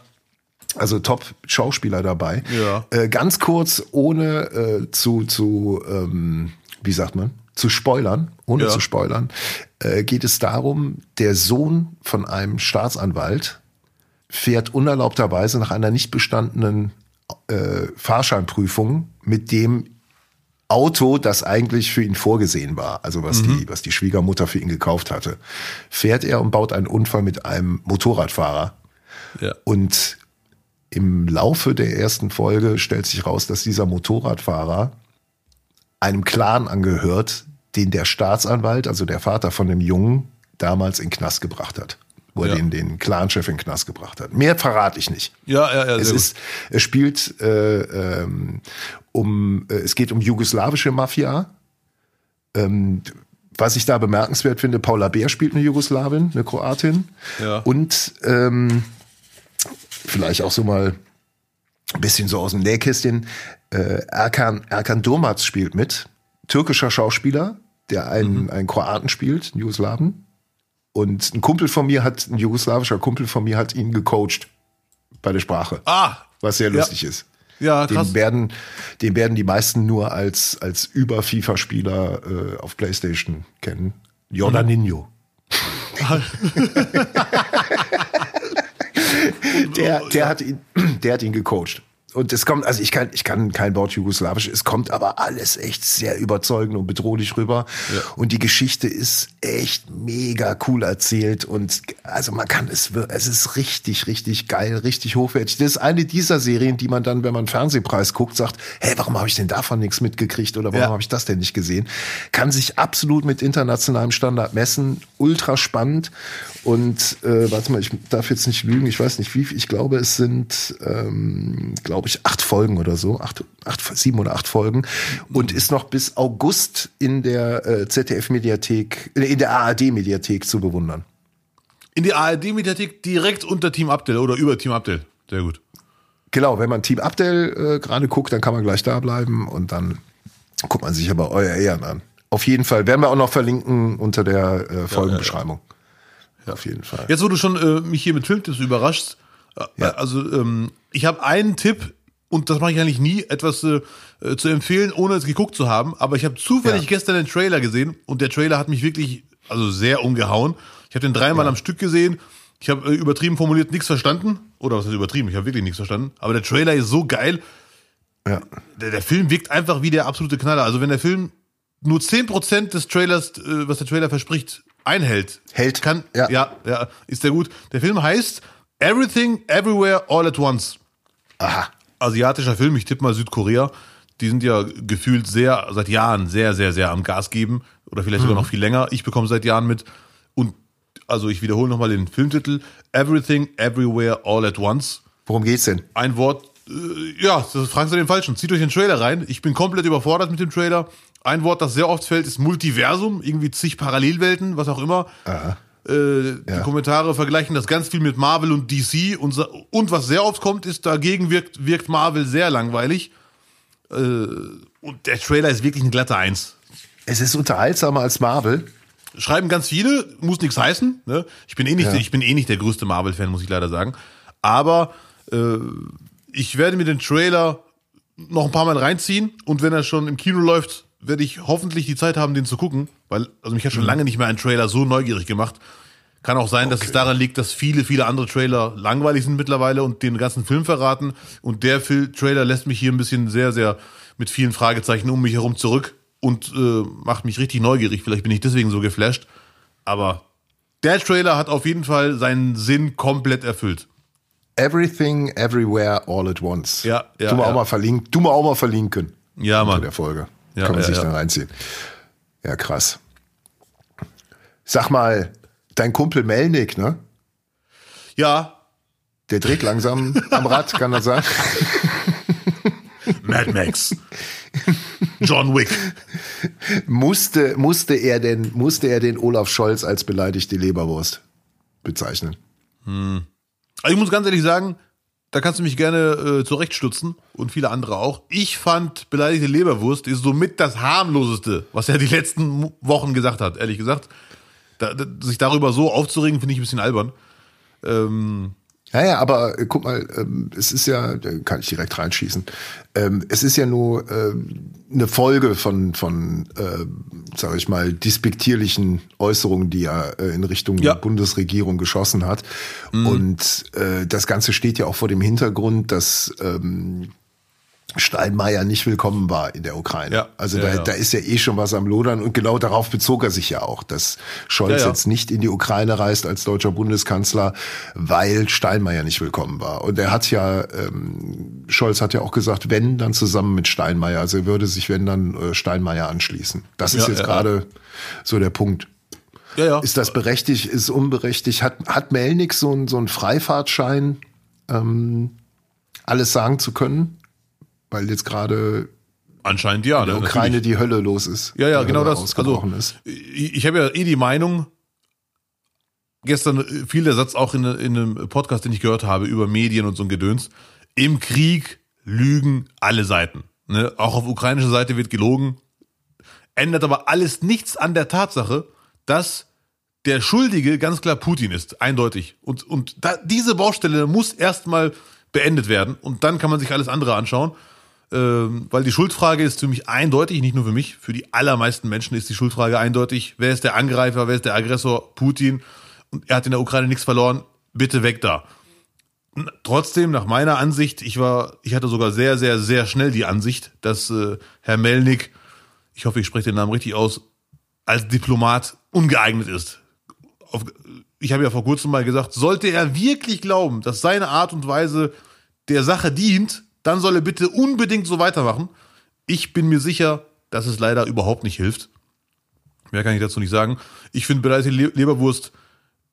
Also Top-Schauspieler dabei. Ja. Äh, ganz kurz, ohne äh, zu, zu ähm, wie sagt man, zu spoilern, ohne Ja. zu spoilern, äh, geht es darum, der Sohn von einem Staatsanwalt fährt unerlaubterweise nach einer nicht bestandenen äh, Fahrscheinprüfung mit dem Auto, das eigentlich für ihn vorgesehen war, also was die, was die Schwiegermutter für ihn gekauft hatte, fährt er und baut einen Unfall mit einem Motorradfahrer. Ja. Und im Laufe der ersten Folge stellt sich raus, dass dieser Motorradfahrer einem Clan angehört, den der Staatsanwalt, also der Vater von dem Jungen, damals in Knast gebracht hat. Wo er Ja. den, den Clanchef in Knast gebracht hat. Mehr verrate ich nicht. Ja, ja, ja. Es ist, es spielt äh, ähm, um, äh, es geht um jugoslawische Mafia. Ähm, was ich da bemerkenswert finde, Paula Bär spielt eine Jugoslawin, eine Kroatin. Ja. Und ähm, vielleicht auch so mal ein bisschen so aus dem Nähkästchen. Äh, Erkan, Erkan Durmaz spielt mit, türkischer Schauspieler, der einen, einen Kroaten spielt, einen Jugoslawen. Und ein Kumpel von mir hat, ein jugoslawischer Kumpel von mir hat ihn gecoacht bei der Sprache. Ah, was sehr lustig ja. ist. Ja, krass. Den werden, den werden die meisten nur als, als Über-FIFA-Spieler äh, auf Playstation kennen. Jordaninho. der, der, hat ihn, der hat ihn gecoacht und es kommt, also ich kann, ich kann kein Wort Jugoslawisch, es kommt aber alles echt sehr überzeugend und bedrohlich rüber. Ja. Und die Geschichte ist echt mega cool erzählt und also man kann es, es ist richtig, richtig geil, richtig hochwertig. Das ist eine dieser Serien, die man dann, wenn man Fernsehpreis guckt, sagt, hey, warum habe ich denn davon nichts mitgekriegt oder warum ja. habe ich das denn nicht gesehen? Kann sich absolut mit internationalem Standard messen, ultra spannend und äh, warte mal, ich darf jetzt nicht lügen, ich weiß nicht wie, ich glaube es sind, ähm, glaube glaube ich, acht Folgen oder so, acht, acht, sieben oder acht Folgen und ist noch bis August in der äh, ZDF-Mediathek, äh, in der ARD-Mediathek zu bewundern. In die ARD-Mediathek direkt unter Team Abdel oder über Team Abdel. Sehr gut. Genau, wenn man Team Abdel äh, gerade guckt, dann kann man gleich da bleiben und dann guckt man sich aber euer Ehren an. Auf jeden Fall werden wir auch noch verlinken unter der äh, Folgenbeschreibung. Ja, ja, ja. Auf jeden Fall. Jetzt, wo du schon äh, mich hier mit Filmtipps überraschst, ja. Also ähm, ich habe einen Tipp und das mache ich eigentlich nie, etwas äh, zu empfehlen, ohne es geguckt zu haben. Aber ich habe zufällig ja. gestern den Trailer gesehen und der Trailer hat mich wirklich also sehr umgehauen. Ich habe den dreimal ja. am Stück gesehen. Ich habe äh, übertrieben formuliert nichts verstanden. Oder was ist übertrieben? Ich habe wirklich nichts verstanden. Aber der Trailer ist so geil. Ja. Der, der Film wirkt einfach wie der absolute Knaller. Also wenn der Film nur zehn Prozent des Trailers, äh, was der Trailer verspricht, einhält, hält, kann, ja. ja, ja, ist der gut. Der Film heißt Everything, Everywhere, All at Once. Aha. Asiatischer Film, ich tippe mal Südkorea. Die sind ja gefühlt sehr, seit Jahren sehr, sehr, sehr am Gas geben. Oder vielleicht sogar mhm. noch viel länger. Ich bekomme seit Jahren mit. Und also ich wiederhole nochmal den Filmtitel. Everything, Everywhere, All at Once. Worum geht's denn? Ein Wort, äh, ja, das fragen Sie den Falschen. Zieht euch den Trailer rein. Ich bin komplett überfordert mit dem Trailer. Ein Wort, das sehr oft fällt, ist Multiversum. Irgendwie zig Parallelwelten, was auch immer. Aha. Äh, ja. Die Kommentare vergleichen das ganz viel mit Marvel und DC und, und was sehr oft kommt, ist, dagegen wirkt, wirkt Marvel sehr langweilig. Äh, und der Trailer ist wirklich eine glatte Eins. Es ist unterhaltsamer als Marvel. Schreiben ganz viele, muss nichts heißen. Ne? Ich, bin eh nicht, ja. ich bin eh nicht der größte Marvel-Fan, muss ich leider sagen. Aber äh, ich werde mir den Trailer noch ein paar Mal reinziehen und wenn er schon im Kino läuft, werde ich hoffentlich die Zeit haben, den zu gucken, weil also mich hat schon mhm. lange nicht mehr ein Trailer so neugierig gemacht. Kann auch sein, okay. dass es daran liegt, dass viele, viele andere Trailer langweilig sind mittlerweile und den ganzen Film verraten. Und der Film Trailer lässt mich hier ein bisschen sehr, sehr mit vielen Fragezeichen um mich herum zurück und äh, macht mich richtig neugierig. Vielleicht bin ich deswegen so geflasht. Aber der Trailer hat auf jeden Fall seinen Sinn komplett erfüllt. Everything, everywhere, all at once. Ja, ja. Du mal ja. auch mal verlinken, du mal auch mal verlinken. Ja, Mann. der Folge. Ja, Kann man ja, sich ja. dann reinziehen. Ja, krass. Sag mal, dein Kumpel Melnick, ne? Ja. Der dreht langsam am Rad, kann das sein? Mad Max. John Wick. musste, musste, er denn, musste er den Olaf Scholz als beleidigte Leberwurst bezeichnen? Hm. Also ich muss ganz ehrlich sagen, da kannst du mich gerne äh, zurechtstutzen und viele andere auch. Ich fand beleidigte Leberwurst ist somit das harmloseste, was er die letzten Wochen gesagt hat, ehrlich gesagt. Da, da, sich darüber so aufzuregen, finde ich ein bisschen albern. Ähm, ja, ja, aber äh, guck mal, ähm, es ist ja, da kann ich direkt reinschießen. Ähm, es ist ja nur ähm, eine Folge von, von äh, sage ich mal, dispektierlichen Äußerungen, die er äh, in Richtung ja. Bundesregierung geschossen hat. Mhm. Und äh, das Ganze steht ja auch vor dem Hintergrund, dass ähm, Steinmeier nicht willkommen war in der Ukraine. Ja, also ja, da, ja. da ist ja eh schon was am Lodern und genau darauf bezog er sich ja auch, dass Scholz jetzt nicht in die Ukraine reist als deutscher Bundeskanzler, weil Steinmeier nicht willkommen war. Und er hat ja, ähm, Scholz hat ja auch gesagt, wenn, dann zusammen mit Steinmeier. Also er würde sich, wenn, dann äh, Steinmeier anschließen. Das ist jetzt gerade so der Punkt. ja, ja. Ist das berechtigt, ist unberechtigt? Hat, hat Melnik so einen so einen Freifahrtschein, ähm, alles sagen zu können? Weil jetzt gerade Anscheinend ja. in der ne, Ukraine natürlich. die Hölle los ist. Ja, ja, Die genau das. Also, ist. ich, ich habe ja eh die Meinung, gestern fiel der Satz auch in, in einem Podcast, den ich gehört habe, über Medien und so ein Gedöns. Im Krieg lügen alle Seiten. Ne? Auch auf ukrainischer Seite wird gelogen. Ändert aber alles nichts an der Tatsache, dass der Schuldige ganz klar Putin ist, eindeutig. Und, und da, diese Baustelle muss erstmal beendet werden und dann kann man sich alles andere anschauen. Ähm, weil die Schuldfrage ist für mich eindeutig, nicht nur für mich, für die allermeisten Menschen ist die Schuldfrage eindeutig. Wer ist der Angreifer, wer ist der Aggressor? Putin. Und er hat in der Ukraine nichts verloren. Bitte weg da. Trotzdem, nach meiner Ansicht, ich war, ich hatte sogar sehr, sehr, sehr schnell die Ansicht, dass äh, Herr Melnik, ich hoffe, ich spreche den Namen richtig aus, als Diplomat ungeeignet ist. Auf, ich habe ja vor kurzem mal gesagt, sollte er wirklich glauben, dass seine Art und Weise der Sache dient, dann soll er bitte unbedingt so weitermachen. Ich bin mir sicher, dass es leider überhaupt nicht hilft. Mehr kann ich dazu nicht sagen. Ich finde, bereits die Leberwurst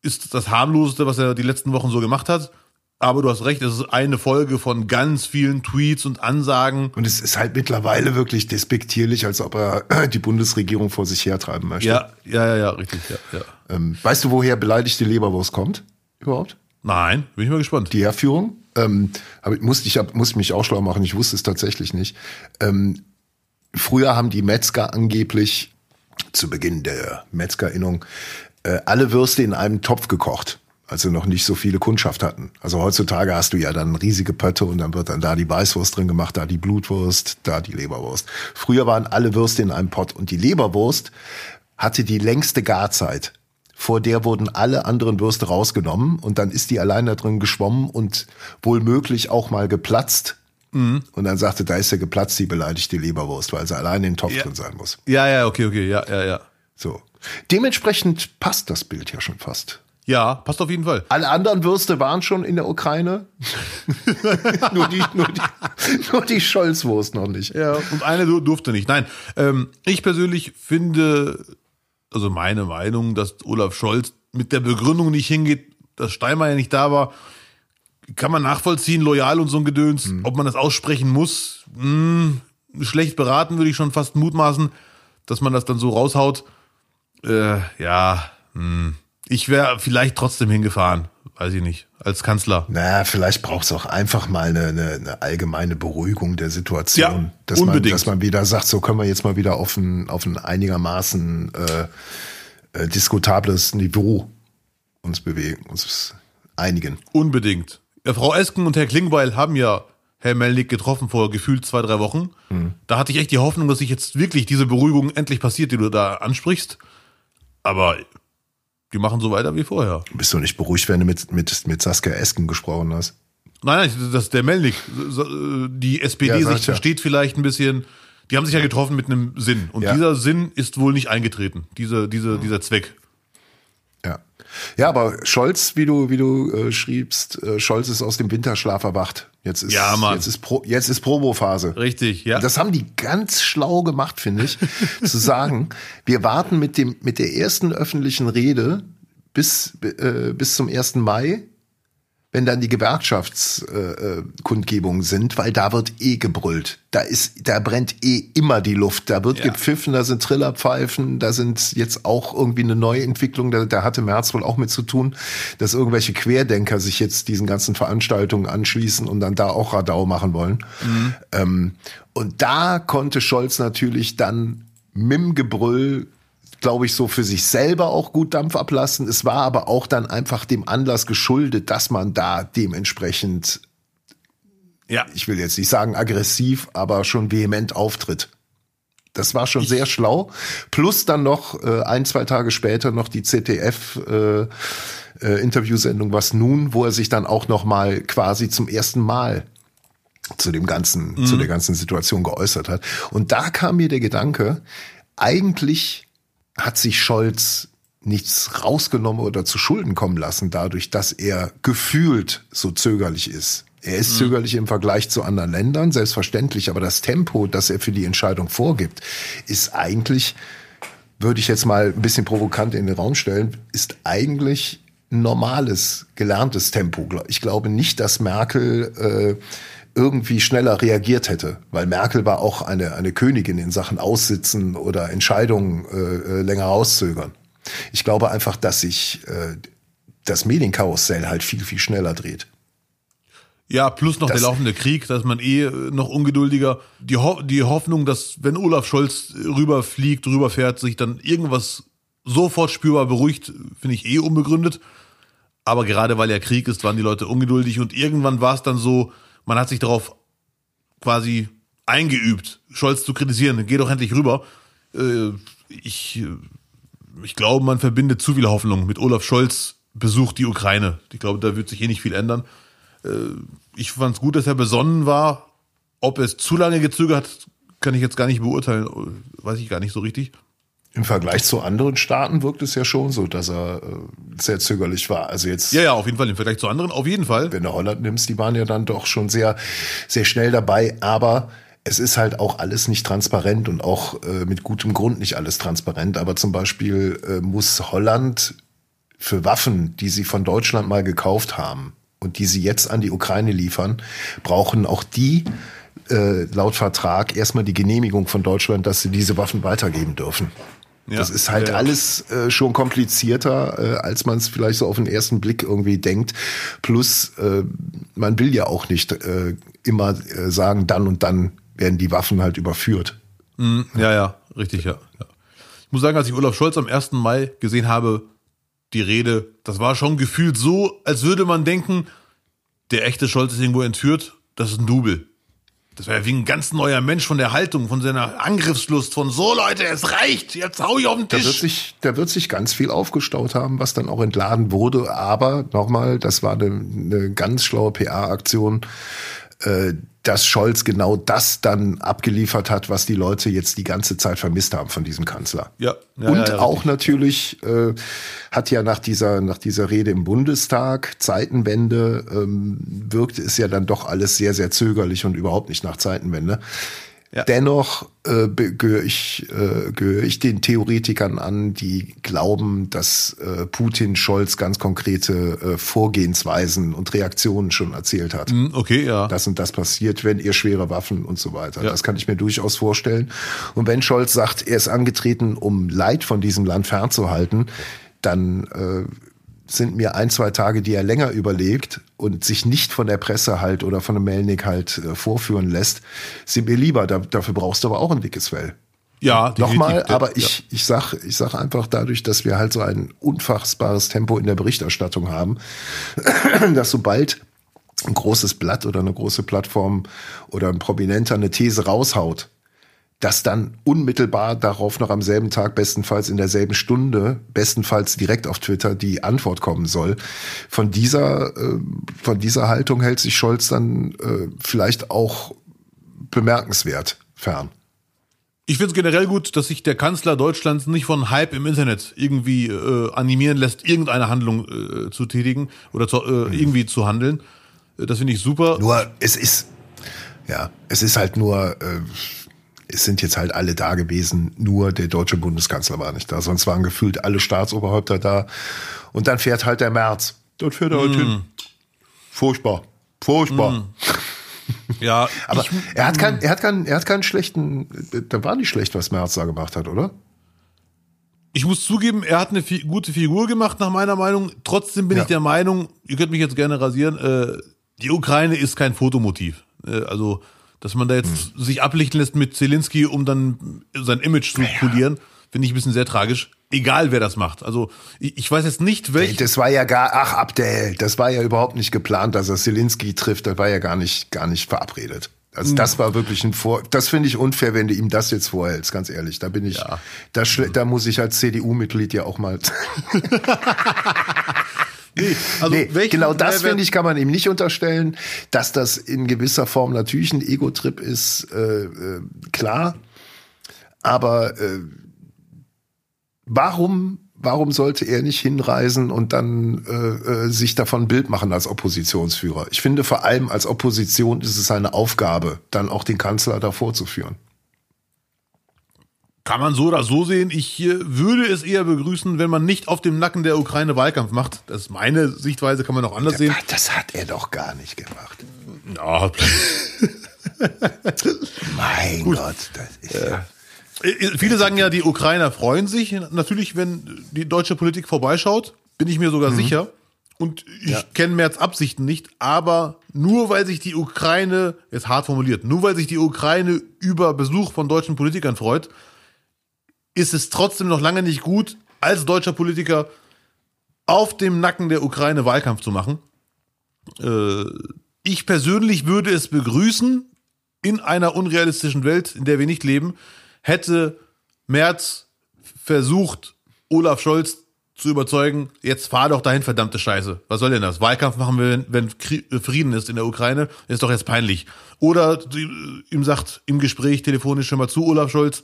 ist das harmloseste, was er die letzten Wochen so gemacht hat. Aber du hast recht, es ist eine Folge von ganz vielen Tweets und Ansagen. Und es ist halt mittlerweile wirklich despektierlich, als ob er die Bundesregierung vor sich hertreiben möchte. Ja, ja, ja, ja richtig. Ja, ja. Ähm, weißt du, woher beleidigte Leberwurst kommt? Überhaupt? Nein, bin ich mal gespannt. Die Herführung? Ähm, aber musste ich musste mich auch schlau machen, ich wusste es tatsächlich nicht. Ähm, früher haben die Metzger angeblich zu Beginn der Metzgerinnung äh, alle Würste in einem Topf gekocht als sie noch nicht so viele Kundschaft hatten. Also heutzutage hast du ja dann riesige Pötte und dann wird dann da die Weißwurst drin gemacht, da die Blutwurst, da die Leberwurst. Früher waren alle Würste in einem Pott und die Leberwurst hatte die längste Garzeit. Vor der wurden alle anderen Würste rausgenommen und dann ist die allein da drin geschwommen und wohl möglich auch mal geplatzt. Mhm. Und dann sagte, da ist ja geplatzt, die beleidigte Leberwurst, weil sie allein in den Topf ja. drin sein muss. Ja, ja, okay, okay, ja, ja, ja. So. Dementsprechend passt das Bild ja schon fast. Ja, passt auf jeden Fall. Alle anderen Würste waren schon in der Ukraine. nur die, nur die, nur die Scholzwurst noch nicht. Ja, und eine durfte nicht. Nein, ähm, ich persönlich finde, also meine Meinung, dass Olaf Scholz mit der Begründung nicht hingeht, dass Steinmeier nicht da war, kann man nachvollziehen, loyal und so ein Gedöns. Mhm. Ob man das aussprechen muss, mh, hm, schlecht beraten, würde ich schon fast mutmaßen, dass man das dann so raushaut. Äh, ja, mh. Hm. Ich wäre vielleicht trotzdem hingefahren, weiß ich nicht, als Kanzler. Naja, vielleicht braucht es auch einfach mal eine, eine, eine, allgemeine Beruhigung der Situation. Ja, dass unbedingt. Man, dass man wieder sagt, so können wir jetzt mal wieder auf ein, auf ein einigermaßen äh, äh, diskutables Niveau uns bewegen, uns einigen. Unbedingt. Ja, Frau Esken und Herr Klingbeil haben ja Herr Melnick getroffen vor gefühlt zwei, drei Wochen. Mhm. Da hatte ich echt die Hoffnung, dass sich jetzt wirklich diese Beruhigung endlich passiert, die du da ansprichst. Aber die machen so weiter wie vorher. Bist du nicht beruhigt, wenn du mit, mit, mit Saskia Esken gesprochen hast? Nein, nein, das ist der Melnik. Die SPD ja, sich versteht ja. vielleicht ein bisschen. Die haben sich ja getroffen mit einem Sinn. Und ja. dieser Sinn ist wohl nicht eingetreten. Diese, diese, dieser Zweck. Ja. Aber Scholz, wie du, wie du äh, schriebst, äh, Scholz ist aus dem Winterschlaf erwacht. Jetzt ist, ja, Mann. jetzt ist, Pro, jetzt ist Probophase. Richtig, ja. Das haben die ganz schlau gemacht, finde ich, zu sagen, wir warten mit dem, mit der ersten öffentlichen Rede bis, äh, bis zum 1. Mai wenn dann die Gewerkschaftskundgebungen äh, sind, weil da wird eh gebrüllt. Da ist, da brennt eh immer die Luft. Da wird ja. gepfiffen, da sind Trillerpfeifen, da sind jetzt auch irgendwie eine neue Entwicklung, da, da hatte Merz wohl auch mit zu tun, dass irgendwelche Querdenker sich jetzt diesen ganzen Veranstaltungen anschließen und dann da auch Radau machen wollen. Mhm. Ähm, und da konnte Scholz natürlich dann mit dem Gebrüll glaube ich, so für sich selber auch gut Dampf ablassen. Es war aber auch dann einfach dem Anlass geschuldet, dass man da dementsprechend, ja, ich will jetzt nicht sagen aggressiv, aber schon vehement auftritt. Das war schon sehr schlau. Plus dann noch äh, ein, zwei Tage später noch die ZDF äh, äh, Interviewsendung Was nun, wo er sich dann auch noch mal quasi zum ersten Mal zu dem ganzen, mhm. zu der ganzen Situation geäußert hat. Und da kam mir der Gedanke, eigentlich hat sich Scholz nichts rausgenommen oder zu Schulden kommen lassen, dadurch, dass er gefühlt so zögerlich ist. Er ist mhm. zögerlich im Vergleich zu anderen Ländern, selbstverständlich, aber das Tempo, das er für die Entscheidung vorgibt, ist eigentlich, würde ich jetzt mal ein bisschen provokant in den Raum stellen, ist eigentlich normales, gelerntes Tempo. Ich glaube nicht, dass Merkel äh, irgendwie schneller reagiert hätte, weil Merkel war auch eine, eine Königin in Sachen Aussitzen oder Entscheidungen äh, äh, länger rauszögern. Ich glaube einfach, dass sich äh, das Medienkarussell halt viel, viel schneller dreht. Ja, plus noch Das- der laufende Krieg, da ist man eh äh, noch ungeduldiger. Die, Ho die Hoffnung, dass wenn Olaf Scholz rüberfliegt, rüberfährt, sich dann irgendwas sofort spürbar beruhigt, finde ich eh unbegründet. Aber gerade weil ja Krieg ist, waren die Leute ungeduldig und irgendwann war es dann so, man hat sich darauf quasi eingeübt, Scholz zu kritisieren. Geh doch endlich rüber. Äh, ich, äh, ich glaube, man verbindet zu viel Hoffnung mit Olaf Scholz besucht die Ukraine. Ich glaube, da wird sich eh nicht viel ändern. Äh, ich fand es gut, dass er besonnen war. Ob er es zu lange gezögert hat, kann ich jetzt gar nicht beurteilen. Weiß ich gar nicht so richtig. Im Vergleich zu anderen Staaten wirkt es ja schon so, dass er äh, sehr zögerlich war. Also jetzt, Ja, ja, auf jeden Fall. Im Vergleich zu anderen, auf jeden Fall. wenn du Holland nimmst, die waren ja dann doch schon sehr, sehr schnell dabei. Aber es ist halt auch alles nicht transparent und auch äh, mit gutem Grund nicht alles transparent. Aber zum Beispiel äh, muss Holland für Waffen, die sie von Deutschland mal gekauft haben und die sie jetzt an die Ukraine liefern, brauchen auch die äh, laut Vertrag erstmal die Genehmigung von Deutschland, dass sie diese Waffen weitergeben dürfen. Ja. Das ist halt Ja, alles äh, schon komplizierter, äh, als man es vielleicht so auf den ersten Blick irgendwie denkt. Plus, äh, man will ja auch nicht äh, immer äh, sagen, dann und dann werden die Waffen halt überführt. Ja, ja, richtig, ja. ja. Ich muss sagen, als ich Olaf Scholz am 1. Mai gesehen habe, die Rede, das war schon gefühlt so, als würde man denken, der echte Scholz ist irgendwo entführt, das ist ein Double. Das war ja wie ein ganz neuer Mensch von der Haltung, von seiner Angriffslust, von so Leute, es reicht, jetzt hau ich auf den Da wird, Tisch. sich, da wird sich ganz viel aufgestaut haben, was dann auch entladen wurde. Aber nochmal, das war eine, eine ganz schlaue PA-Aktion, äh, dass Scholz genau das dann abgeliefert hat, was die Leute jetzt die ganze Zeit vermisst haben von diesem Kanzler. Ja, ja, Und ja, ja, auch natürlich äh, hat ja nach dieser, nach dieser Rede im Bundestag, Zeitenwende, ähm, wirkte es ja dann doch alles sehr, sehr zögerlich und überhaupt nicht nach Zeitenwende. Ja. Dennoch äh, gehöre ich, äh, gehöre ich den Theoretikern an, die glauben, dass äh, Putin Scholz ganz konkrete äh, Vorgehensweisen und Reaktionen schon erzählt hat Hm, Okay, ja. das und das passiert, wenn ihr schwere Waffen und so weiter. Ja. Das kann ich mir durchaus vorstellen. Und wenn Scholz sagt, er ist angetreten, um Leid von diesem Land fernzuhalten, dann äh, sind mir ein, zwei Tage, die er länger überlegt und sich nicht von der Presse halt oder von dem Melnik halt äh, vorführen lässt, sind mir lieber. Da, dafür brauchst du aber auch ein dickes Fell. ja. Nochmal, aber ich, ich sag, ich sag einfach dadurch, dass wir halt so ein unfassbares Tempo in der Berichterstattung haben, dass sobald ein großes Blatt oder eine große Plattform oder ein Prominenter eine These raushaut, dass dann unmittelbar darauf noch am selben Tag, bestenfalls in derselben Stunde, bestenfalls direkt auf Twitter die Antwort kommen soll. Von dieser, äh, von dieser Haltung hält sich Scholz dann äh, vielleicht auch bemerkenswert fern. Ich finde es generell gut, dass sich der Kanzler Deutschlands nicht von Hype im Internet irgendwie äh, animieren lässt, irgendeine Handlung äh, zu tätigen oder zu, äh, irgendwie zu handeln. Äh, Das finde ich super. Nur es ist, ja, es ist halt nur, es sind jetzt halt alle da gewesen, nur der deutsche Bundeskanzler war nicht da. Sonst waren gefühlt alle Staatsoberhäupter da. Und dann fährt halt der März. Dort fährt er halt hin. Furchtbar. Furchtbar. Ja, Aber ich, er hat keinen, er hat keinen, er hat keinen schlechten, da war nicht schlecht, was Merz da gemacht hat, oder? ich muss zugeben, er hat eine fi gute Figur gemacht, nach meiner Meinung. Trotzdem bin Ja. ich der Meinung, ihr könnt mich jetzt gerne rasieren, äh, die Ukraine ist kein Fotomotiv. Äh, also, dass man da jetzt Hm. sich ablichten lässt mit Zelensky, um dann sein Image zu polieren, finde ich ein bisschen sehr tragisch. Egal, wer das macht. Also, ich, weiß jetzt nicht, welch. Das war ja gar, ach Abdel, das war ja überhaupt nicht geplant, dass er Zelensky trifft. Das war ja gar nicht, gar nicht verabredet. Also das war wirklich ein Vor. Das finde ich unfair, wenn du ihm das jetzt vorhältst. Ganz ehrlich, da bin ich, Ja. da, schle- da muss ich als CDU-Mitglied ja auch mal. Nee, also nee, welchen genau das finde ich kann man ihm nicht unterstellen, dass das in gewisser Form natürlich ein Ego-Trip ist, äh, äh, klar. Aber äh, warum, warum sollte er nicht hinreisen und dann äh, äh, sich davon ein Bild machen als Oppositionsführer? Ich finde vor allem als Opposition ist es eine Aufgabe, dann auch den Kanzler davor zu führen. Kann man so oder so sehen. Ich äh, würde es eher begrüßen, wenn man nicht auf dem Nacken der Ukraine Wahlkampf macht. Das ist meine Sichtweise, kann man auch anders sehen. Das hat er doch gar nicht gemacht. Ja, Mein Gott, das ist ja. Äh, Viele sagen ja, die Ukrainer freuen sich natürlich, wenn die deutsche Politik vorbeischaut. Bin ich mir sogar sicher. und ich Ja. kenne Merz Absichten nicht, aber nur weil sich die Ukraine, jetzt hart formuliert, nur weil sich die Ukraine über Besuch von deutschen Politikern freut, ist es trotzdem noch lange nicht gut, als deutscher Politiker auf dem Nacken der Ukraine Wahlkampf zu machen. Äh, ich persönlich würde es begrüßen, in einer unrealistischen Welt, in der wir nicht leben, hätte Merz versucht, Olaf Scholz zu überzeugen, jetzt fahr doch dahin, verdammte Scheiße. Was soll denn das? Wahlkampf machen wir, wenn, wenn äh, Frieden ist in der Ukraine, ist doch jetzt peinlich. Oder äh, ihm sagt im Gespräch telefonisch schon mal zu Olaf Scholz,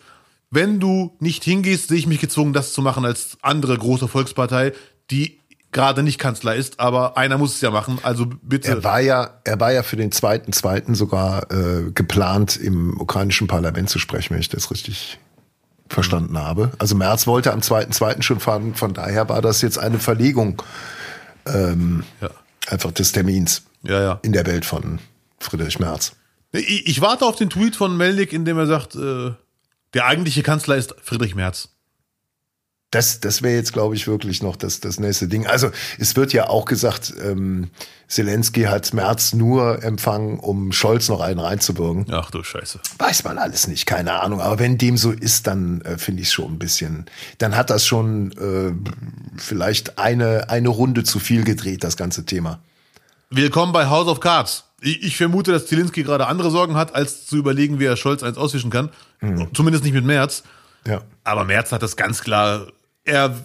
wenn du nicht hingehst, sehe ich mich gezwungen, das zu machen als andere große Volkspartei, die gerade nicht Kanzler ist, aber einer muss es ja machen, also bitte. Er war ja, er war ja für den zweiten, zweiten sogar äh, geplant, im ukrainischen Parlament zu sprechen, wenn ich das richtig verstanden habe. Also Merz wollte am zweiten, zweiten schon fahren. Von daher war das jetzt eine Verlegung ja. einfach des Termins ja, ja. in der Welt von Friedrich Merz. Ich, ich warte auf den Tweet von Melnik, in dem er sagt, äh, der eigentliche Kanzler ist Friedrich Merz. Das, das wäre jetzt, glaube ich, wirklich noch das, das nächste Ding. Also es wird ja auch gesagt, ähm, Zelensky hat Merz nur empfangen, um Scholz noch einen reinzubürgen. Ach du Scheiße. Weiß man alles nicht, keine Ahnung. Aber wenn dem so ist, dann äh, finde ich es schon ein bisschen. Dann hat das schon äh, vielleicht eine, eine Runde zu viel gedreht, das ganze Thema. Willkommen bei House of Cards. Ich, vermute, dass Zelensky gerade andere Sorgen hat, als zu überlegen, wie er Scholz eins auswischen kann. Zumindest nicht mit Merz. Ja. Aber Merz hat das ganz klar. Er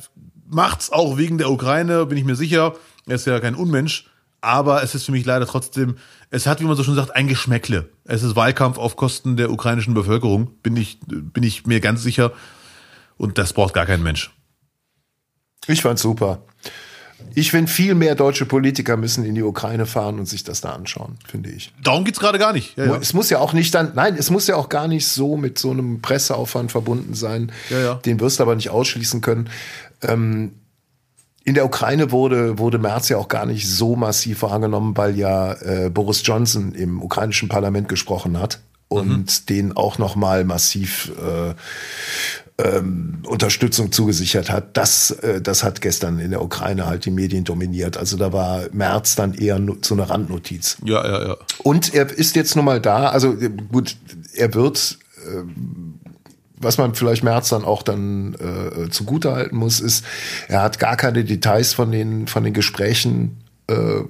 macht's auch wegen der Ukraine, bin ich mir sicher. Er ist ja kein Unmensch. Aber es ist für mich leider trotzdem, es hat, wie man so schon sagt, ein Geschmäckle. Es ist Wahlkampf auf Kosten der ukrainischen Bevölkerung, bin ich, bin ich mir ganz sicher. Und das braucht gar kein Mensch. Ich fand's super. Ich finde, viel mehr deutsche Politiker müssen in die Ukraine fahren und sich das da anschauen, finde ich. Darum geht's gerade gar nicht. Ja, ja. Es muss ja auch nicht dann, nein, es muss ja auch gar nicht so mit so einem Presseaufwand verbunden sein. Ja. Den wirst du aber nicht ausschließen können. Ähm, in der Ukraine wurde, wurde Merz ja auch gar nicht so massiv wahrgenommen, weil ja äh, Boris Johnson im ukrainischen Parlament gesprochen hat und den auch noch mal massiv äh, ähm, Unterstützung zugesichert hat. Das, äh, das hat gestern in der Ukraine halt die Medien dominiert. Also da war Merz dann eher nu- so eine Randnotiz. ja, ja, ja. Und er ist jetzt nun mal da. Also äh, gut, er wird, ähm, was man vielleicht Merz dann auch dann äh, zugutehalten muss, ist, er hat gar keine Details von den von den Gesprächen äh,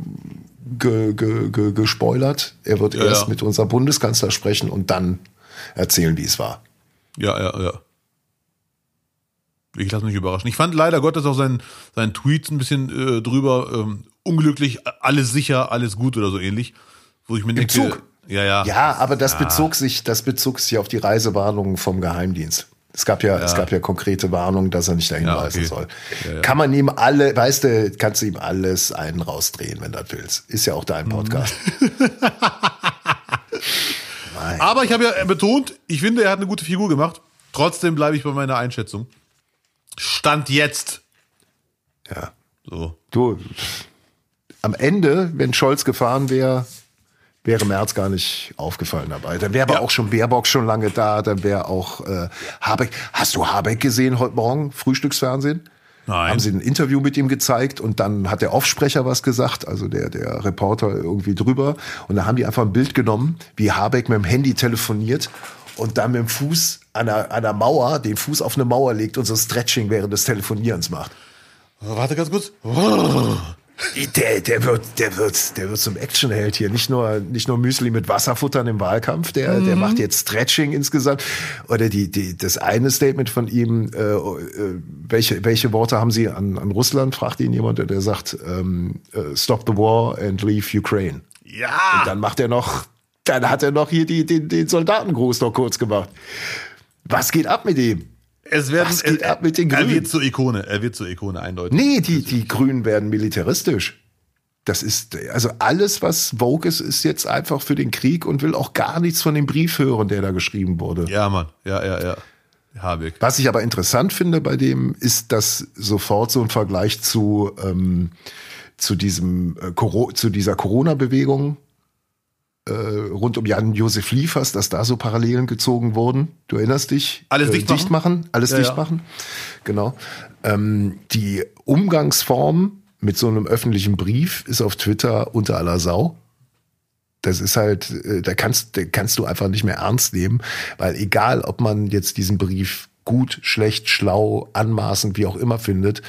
ge, ge, ge, gespoilert. Er wird Ja, erst ja. mit unserem Bundeskanzler sprechen und dann erzählen, wie es war. Ja, ja, ja. Ich lasse mich überraschen. Ich fand leider Gottes auch seinen, seinen Tweets ein bisschen äh, drüber ähm, unglücklich, alles sicher, alles gut oder so ähnlich. Wo ich mir denke, Zug? ja, ja, Ja, aber das bezog sich, das bezog sich auf die Reisewarnungen vom Geheimdienst. Es gab ja, es gab ja konkrete Warnungen, dass er nicht dahin Ja, reisen okay. soll. Ja, ja. Kann man ihm alle, weißt du, kannst du ihm alles einen rausdrehen, wenn du das willst. Ist ja auch dein Podcast. Aber ich habe ja betont, ich finde, er hat eine gute Figur gemacht. Trotzdem bleibe ich bei meiner Einschätzung. Stand jetzt. ja. So. Du, am Ende, wenn Scholz gefahren wäre, wäre Merz gar nicht aufgefallen dabei. Dann wäre aber Ja. auch schon Baerbock schon lange da, dann wäre auch äh, Habeck. Hast du Habeck gesehen heute Morgen, Frühstücksfernsehen? Nein. Haben sie ein Interview mit ihm gezeigt und dann hat der Aufsprecher was gesagt, also der, der Reporter irgendwie drüber. Und da haben die einfach ein Bild genommen, wie Habeck mit dem Handy telefoniert und dann mit dem Fuß an einer, an einer Mauer, den Fuß auf eine Mauer legt und so Stretching während des Telefonierens macht. Warte ganz kurz. Der, der wird, der wird, der wird zum Actionheld hier. Nicht nur, nicht nur Müsli mit Wasser futtern im Wahlkampf. Der, der macht jetzt Stretching insgesamt. Oder die, die, das eine Statement von ihm, äh, äh, welche, welche Worte haben Sie an, an Russland? Fragt ihn jemand, der sagt, ähm, äh, stop the war and leave Ukraine. Ja. Dann macht er noch, dann hat er noch hier die, den, den Soldatengruß noch kurz gemacht. Was geht ab mit ihm? Es werden, Was geht er, ab mit den Er Grünen? wird zur Ikone. Er wird zur Ikone eindeutig. Nee, die, die Grünen werden militaristisch. Das ist, also alles, was Vogue ist, ist jetzt einfach für den Krieg und will auch gar nichts von dem Brief hören, der da geschrieben wurde. Ja, Mann. Ja, ja, ja. Habeck. Was ich aber interessant finde bei dem, ist, dass sofort so ein Vergleich zu, ähm, zu diesem, äh, zu dieser Corona-Bewegung äh, rund um Jan-Josef Liefers, dass da so Parallelen gezogen wurden. Du erinnerst dich? Alles dicht machen? machen? Alles Ja, dicht ja. machen. Genau. Ähm, die Umgangsform mit so einem öffentlichen Brief ist auf Twitter unter aller Sau. Das ist halt, äh, da kannst, da kannst du einfach nicht mehr ernst nehmen, weil egal, ob man jetzt diesen Brief gut, schlecht, schlau, anmaßend, wie auch immer findet,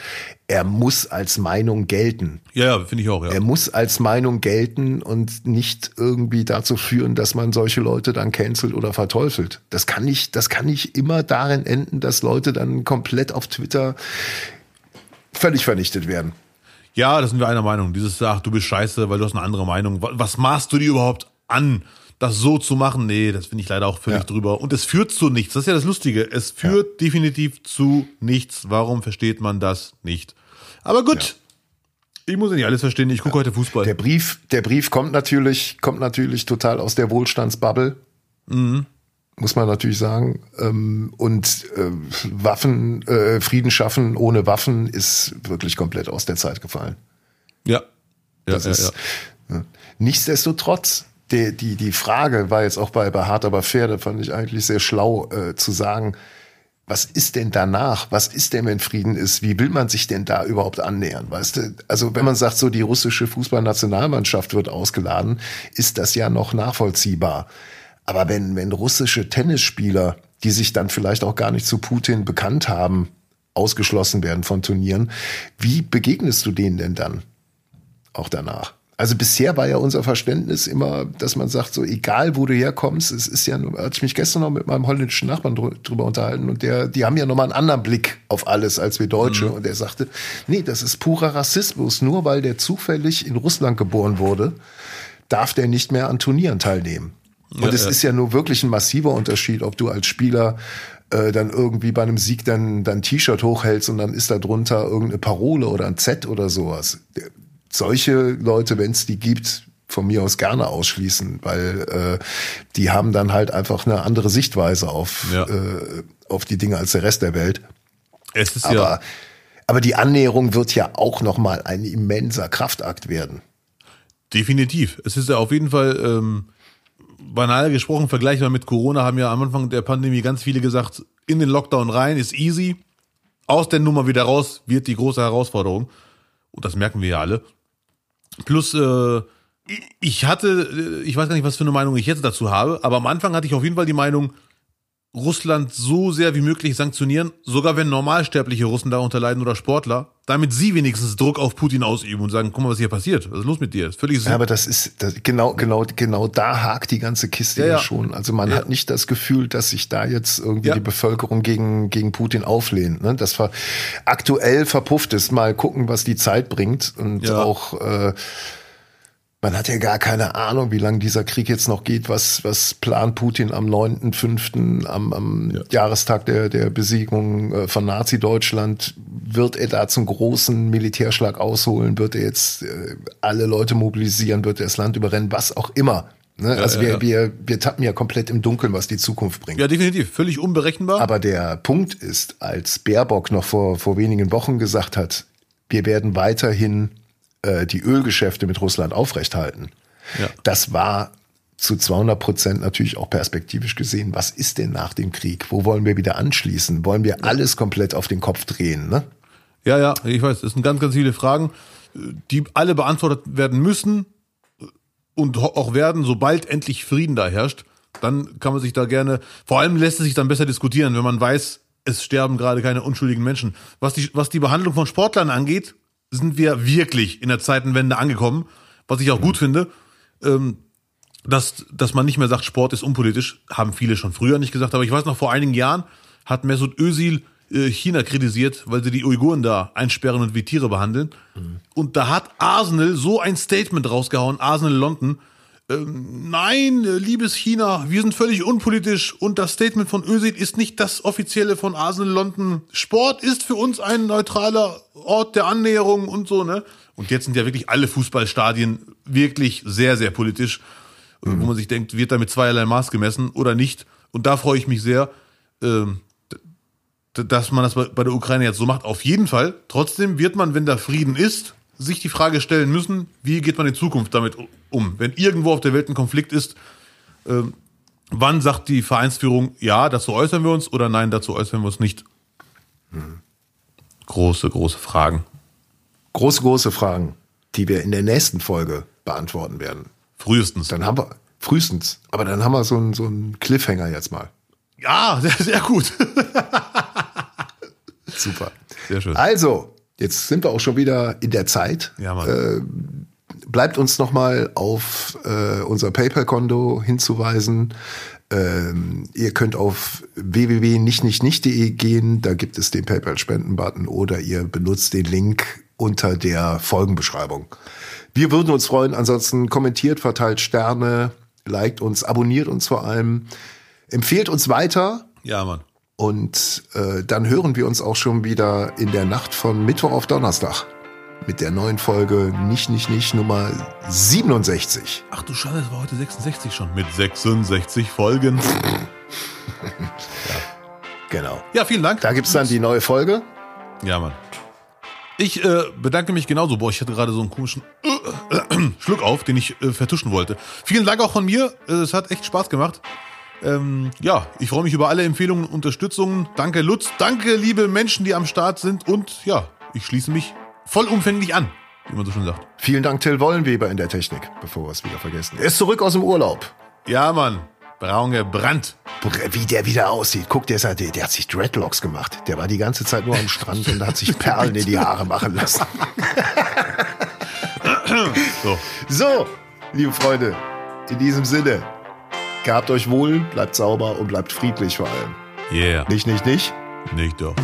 er muss als Meinung gelten. Ja, ja finde ich auch, ja. Er muss als Meinung gelten und nicht irgendwie dazu führen, dass man solche Leute dann cancelt oder verteufelt. Das kann nicht, das kann nicht immer darin enden, dass Leute dann komplett auf Twitter völlig vernichtet werden. Ja, das sind wir einer Meinung. Dieses, ach, du bist scheiße, weil du hast eine andere Meinung. Was maßt du dir überhaupt an? das so zu machen, nee, das finde ich leider auch völlig ja. drüber. Und es führt zu nichts. Das ist ja das Lustige. Es führt ja. definitiv zu nichts. Warum versteht man das nicht? Aber gut. Ja. Ich muss ja nicht alles verstehen. Ich gucke heute Fußball. Der Brief, der Brief kommt natürlich, kommt natürlich total aus der Wohlstandsbubble. Mhm. Muss man natürlich sagen. Ähm, und äh, Waffen, äh, Frieden schaffen ohne Waffen ist wirklich komplett aus der Zeit gefallen. Ja. ja das ist, ja. Nichtsdestotrotz, die, die, die Frage war jetzt auch bei, bei Hart aber fair, da fand ich eigentlich sehr schlau äh, zu sagen, was ist denn danach? Was ist denn, wenn Frieden ist? Wie will man sich denn da überhaupt annähern? Weißt du, also wenn man sagt, so die russische Fußballnationalmannschaft wird ausgeladen, ist das ja noch nachvollziehbar. Aber wenn, wenn russische Tennisspieler, die sich dann vielleicht auch gar nicht zu Putin bekannt haben, ausgeschlossen werden von Turnieren, wie begegnest du denen denn dann? Auch danach. Also bisher war ja unser Verständnis immer, dass man sagt, so egal wo du herkommst, es ist ja, hatte ich mich gestern noch mit meinem holländischen Nachbarn drüber unterhalten und der, die haben ja nochmal einen anderen Blick auf alles als wir Deutsche mhm. und er sagte, nee, das ist purer Rassismus, nur weil der zufällig in Russland geboren wurde, darf der nicht mehr an Turnieren teilnehmen. Und ja, es ja. ist ja nur wirklich ein massiver Unterschied, ob du als Spieler äh, dann irgendwie bei einem Sieg dann dein T-Shirt hochhältst und dann ist da drunter irgendeine Parole oder ein Z oder sowas solche Leute, wenn es die gibt, von mir aus gerne ausschließen, weil äh, die haben dann halt einfach eine andere Sichtweise auf, ja. äh, auf die Dinge als der Rest der Welt. Es ist aber, ja aber die Annäherung wird ja auch nochmal ein immenser Kraftakt werden. Definitiv. Es ist ja auf jeden Fall ähm, banal gesprochen, vergleichbar mit Corona, haben ja am Anfang der Pandemie ganz viele gesagt, in den Lockdown rein ist easy, aus der Nummer wieder raus wird die große Herausforderung. Und das merken wir ja alle. Plus, äh, ich hatte, äh, ich weiß gar nicht, was für eine Meinung ich jetzt dazu habe, aber am Anfang hatte ich auf jeden Fall die Meinung, Russland so sehr wie möglich sanktionieren, sogar wenn normalsterbliche Russen darunter leiden oder Sportler, damit sie wenigstens Druck auf Putin ausüben und sagen, guck mal, was hier passiert, was ist los mit dir? Das ist völlig ja, aber das ist das, genau, genau, genau da hakt die ganze Kiste ja, ja. schon. Also man ja. hat nicht das Gefühl, dass sich da jetzt irgendwie die Bevölkerung gegen gegen Putin auflehnt. Ne? Das war aktuell verpufft ist. Mal gucken, was die Zeit bringt und auch äh, man hat ja gar keine Ahnung, wie lange dieser Krieg jetzt noch geht. Was, was plant Putin am 9.5., am, am ja. Jahrestag der, der Besiegung äh, von Nazi-Deutschland? Wird er da zum großen Militärschlag ausholen? Wird er jetzt äh, alle Leute mobilisieren? Wird er das Land überrennen? Was auch immer. Ne? Ja, also ja, wir, wir, wir tappen ja komplett im Dunkeln, was die Zukunft bringt. Ja, definitiv. Völlig unberechenbar. Aber der Punkt ist, als Baerbock noch vor, vor wenigen Wochen gesagt hat, wir werden weiterhin äh, die Ölgeschäfte mit Russland aufrechthalten. Ja. Das war zu 200 Prozent natürlich auch perspektivisch gesehen. Was ist denn nach dem Krieg? Wo wollen wir wieder anschließen? Wollen wir alles komplett auf den Kopf drehen? Ne? Ja, ja, ich weiß, das sind ganz, ganz viele Fragen, die alle beantwortet werden müssen und auch werden, sobald endlich Frieden da herrscht. Dann kann man sich da gerne, vor allem lässt es sich dann besser diskutieren, wenn man weiß, es sterben gerade keine unschuldigen Menschen. Was die, was die Behandlung von Sportlern angeht, sind wir wirklich in der Zeitenwende angekommen, was ich auch gut finde. Ähm, dass, dass man nicht mehr sagt, Sport ist unpolitisch, haben viele schon früher nicht gesagt, aber ich weiß noch, vor einigen Jahren hat Mesut Özil äh, China kritisiert, weil sie die Uiguren da einsperren und wie Tiere behandeln. Mhm. Und da hat Arsenal so ein Statement rausgehauen, Arsenal London, ähm, nein, äh, liebes China, wir sind völlig unpolitisch und das Statement von Özil ist nicht das offizielle von Arsenal London. Sport ist für uns ein neutraler Ort der Annäherung und so, ne? Und jetzt sind ja wirklich alle Fußballstadien wirklich sehr, sehr politisch, mhm. wo man sich denkt, wird da mit zweierlei Maß gemessen oder nicht? Und da freue ich mich sehr, ähm, dass man das bei der Ukraine jetzt so macht. Auf jeden Fall. Trotzdem wird man, wenn da Frieden ist, sich die Frage stellen müssen, wie geht man in Zukunft damit um? Wenn irgendwo auf der Welt ein Konflikt ist, äh, wann sagt die Vereinsführung, ja, dazu äußern wir uns oder nein, dazu äußern wir uns nicht? Hm. Große, große Fragen. große, große Fragen, die wir in der nächsten Folge beantworten werden. Frühestens. Dann haben wir, frühestens, aber dann haben wir so einen, so einen Cliffhanger jetzt mal. Ja, sehr, sehr gut. Super. Sehr schön. Also, jetzt sind wir auch schon wieder in der Zeit. Ja, Mann. Äh, bleibt uns nochmal auf äh, unser PayPal-Konto hinzuweisen. Ähm, ihr könnt auf www.nichtnichtnicht.de gehen, da gibt es den PayPal-Spenden-Button oder ihr benutzt den Link unter der Folgenbeschreibung. Wir würden uns freuen, ansonsten kommentiert, verteilt Sterne, liked uns, abonniert uns vor allem, empfehlt uns weiter Ja, Mann. Und äh, dann hören wir uns auch schon wieder in der Nacht von Mittwoch auf Donnerstag mit der neuen Folge Nicht, Nicht, Nicht Nummer 67. Ach du Scheiße, es war heute 66 schon. Mit 66 Folgen. Genau. Ja, vielen Dank. Da gibt's dann die neue Folge. Ja, Mann. Ich äh, bedanke mich genauso. Boah, ich hatte gerade so einen komischen äh, Schluck auf, den ich äh, vertuschen wollte. Vielen Dank auch von mir. Äh, Es hat echt Spaß gemacht. Ähm, ja, ich freue mich über alle Empfehlungen und Unterstützungen. Danke, Lutz. Danke, liebe Menschen, die am Start sind. Und ja, ich schließe mich vollumfänglich an, wie man so schön sagt. Vielen Dank Till Wollenweber in der Technik, bevor wir es wieder vergessen. Er ist zurück aus dem Urlaub. Ja, Mann. Braun gebrannt. Wie der wieder aussieht. Guck, der, ist, der, der hat sich Dreadlocks gemacht. Der war die ganze Zeit nur am Strand und hat sich Perlen in die Haare machen lassen. So. So, liebe Freunde, in diesem Sinne, gehabt euch wohl, bleibt sauber und bleibt friedlich vor allem. Yeah. Nicht, nicht, nicht. Nicht doch.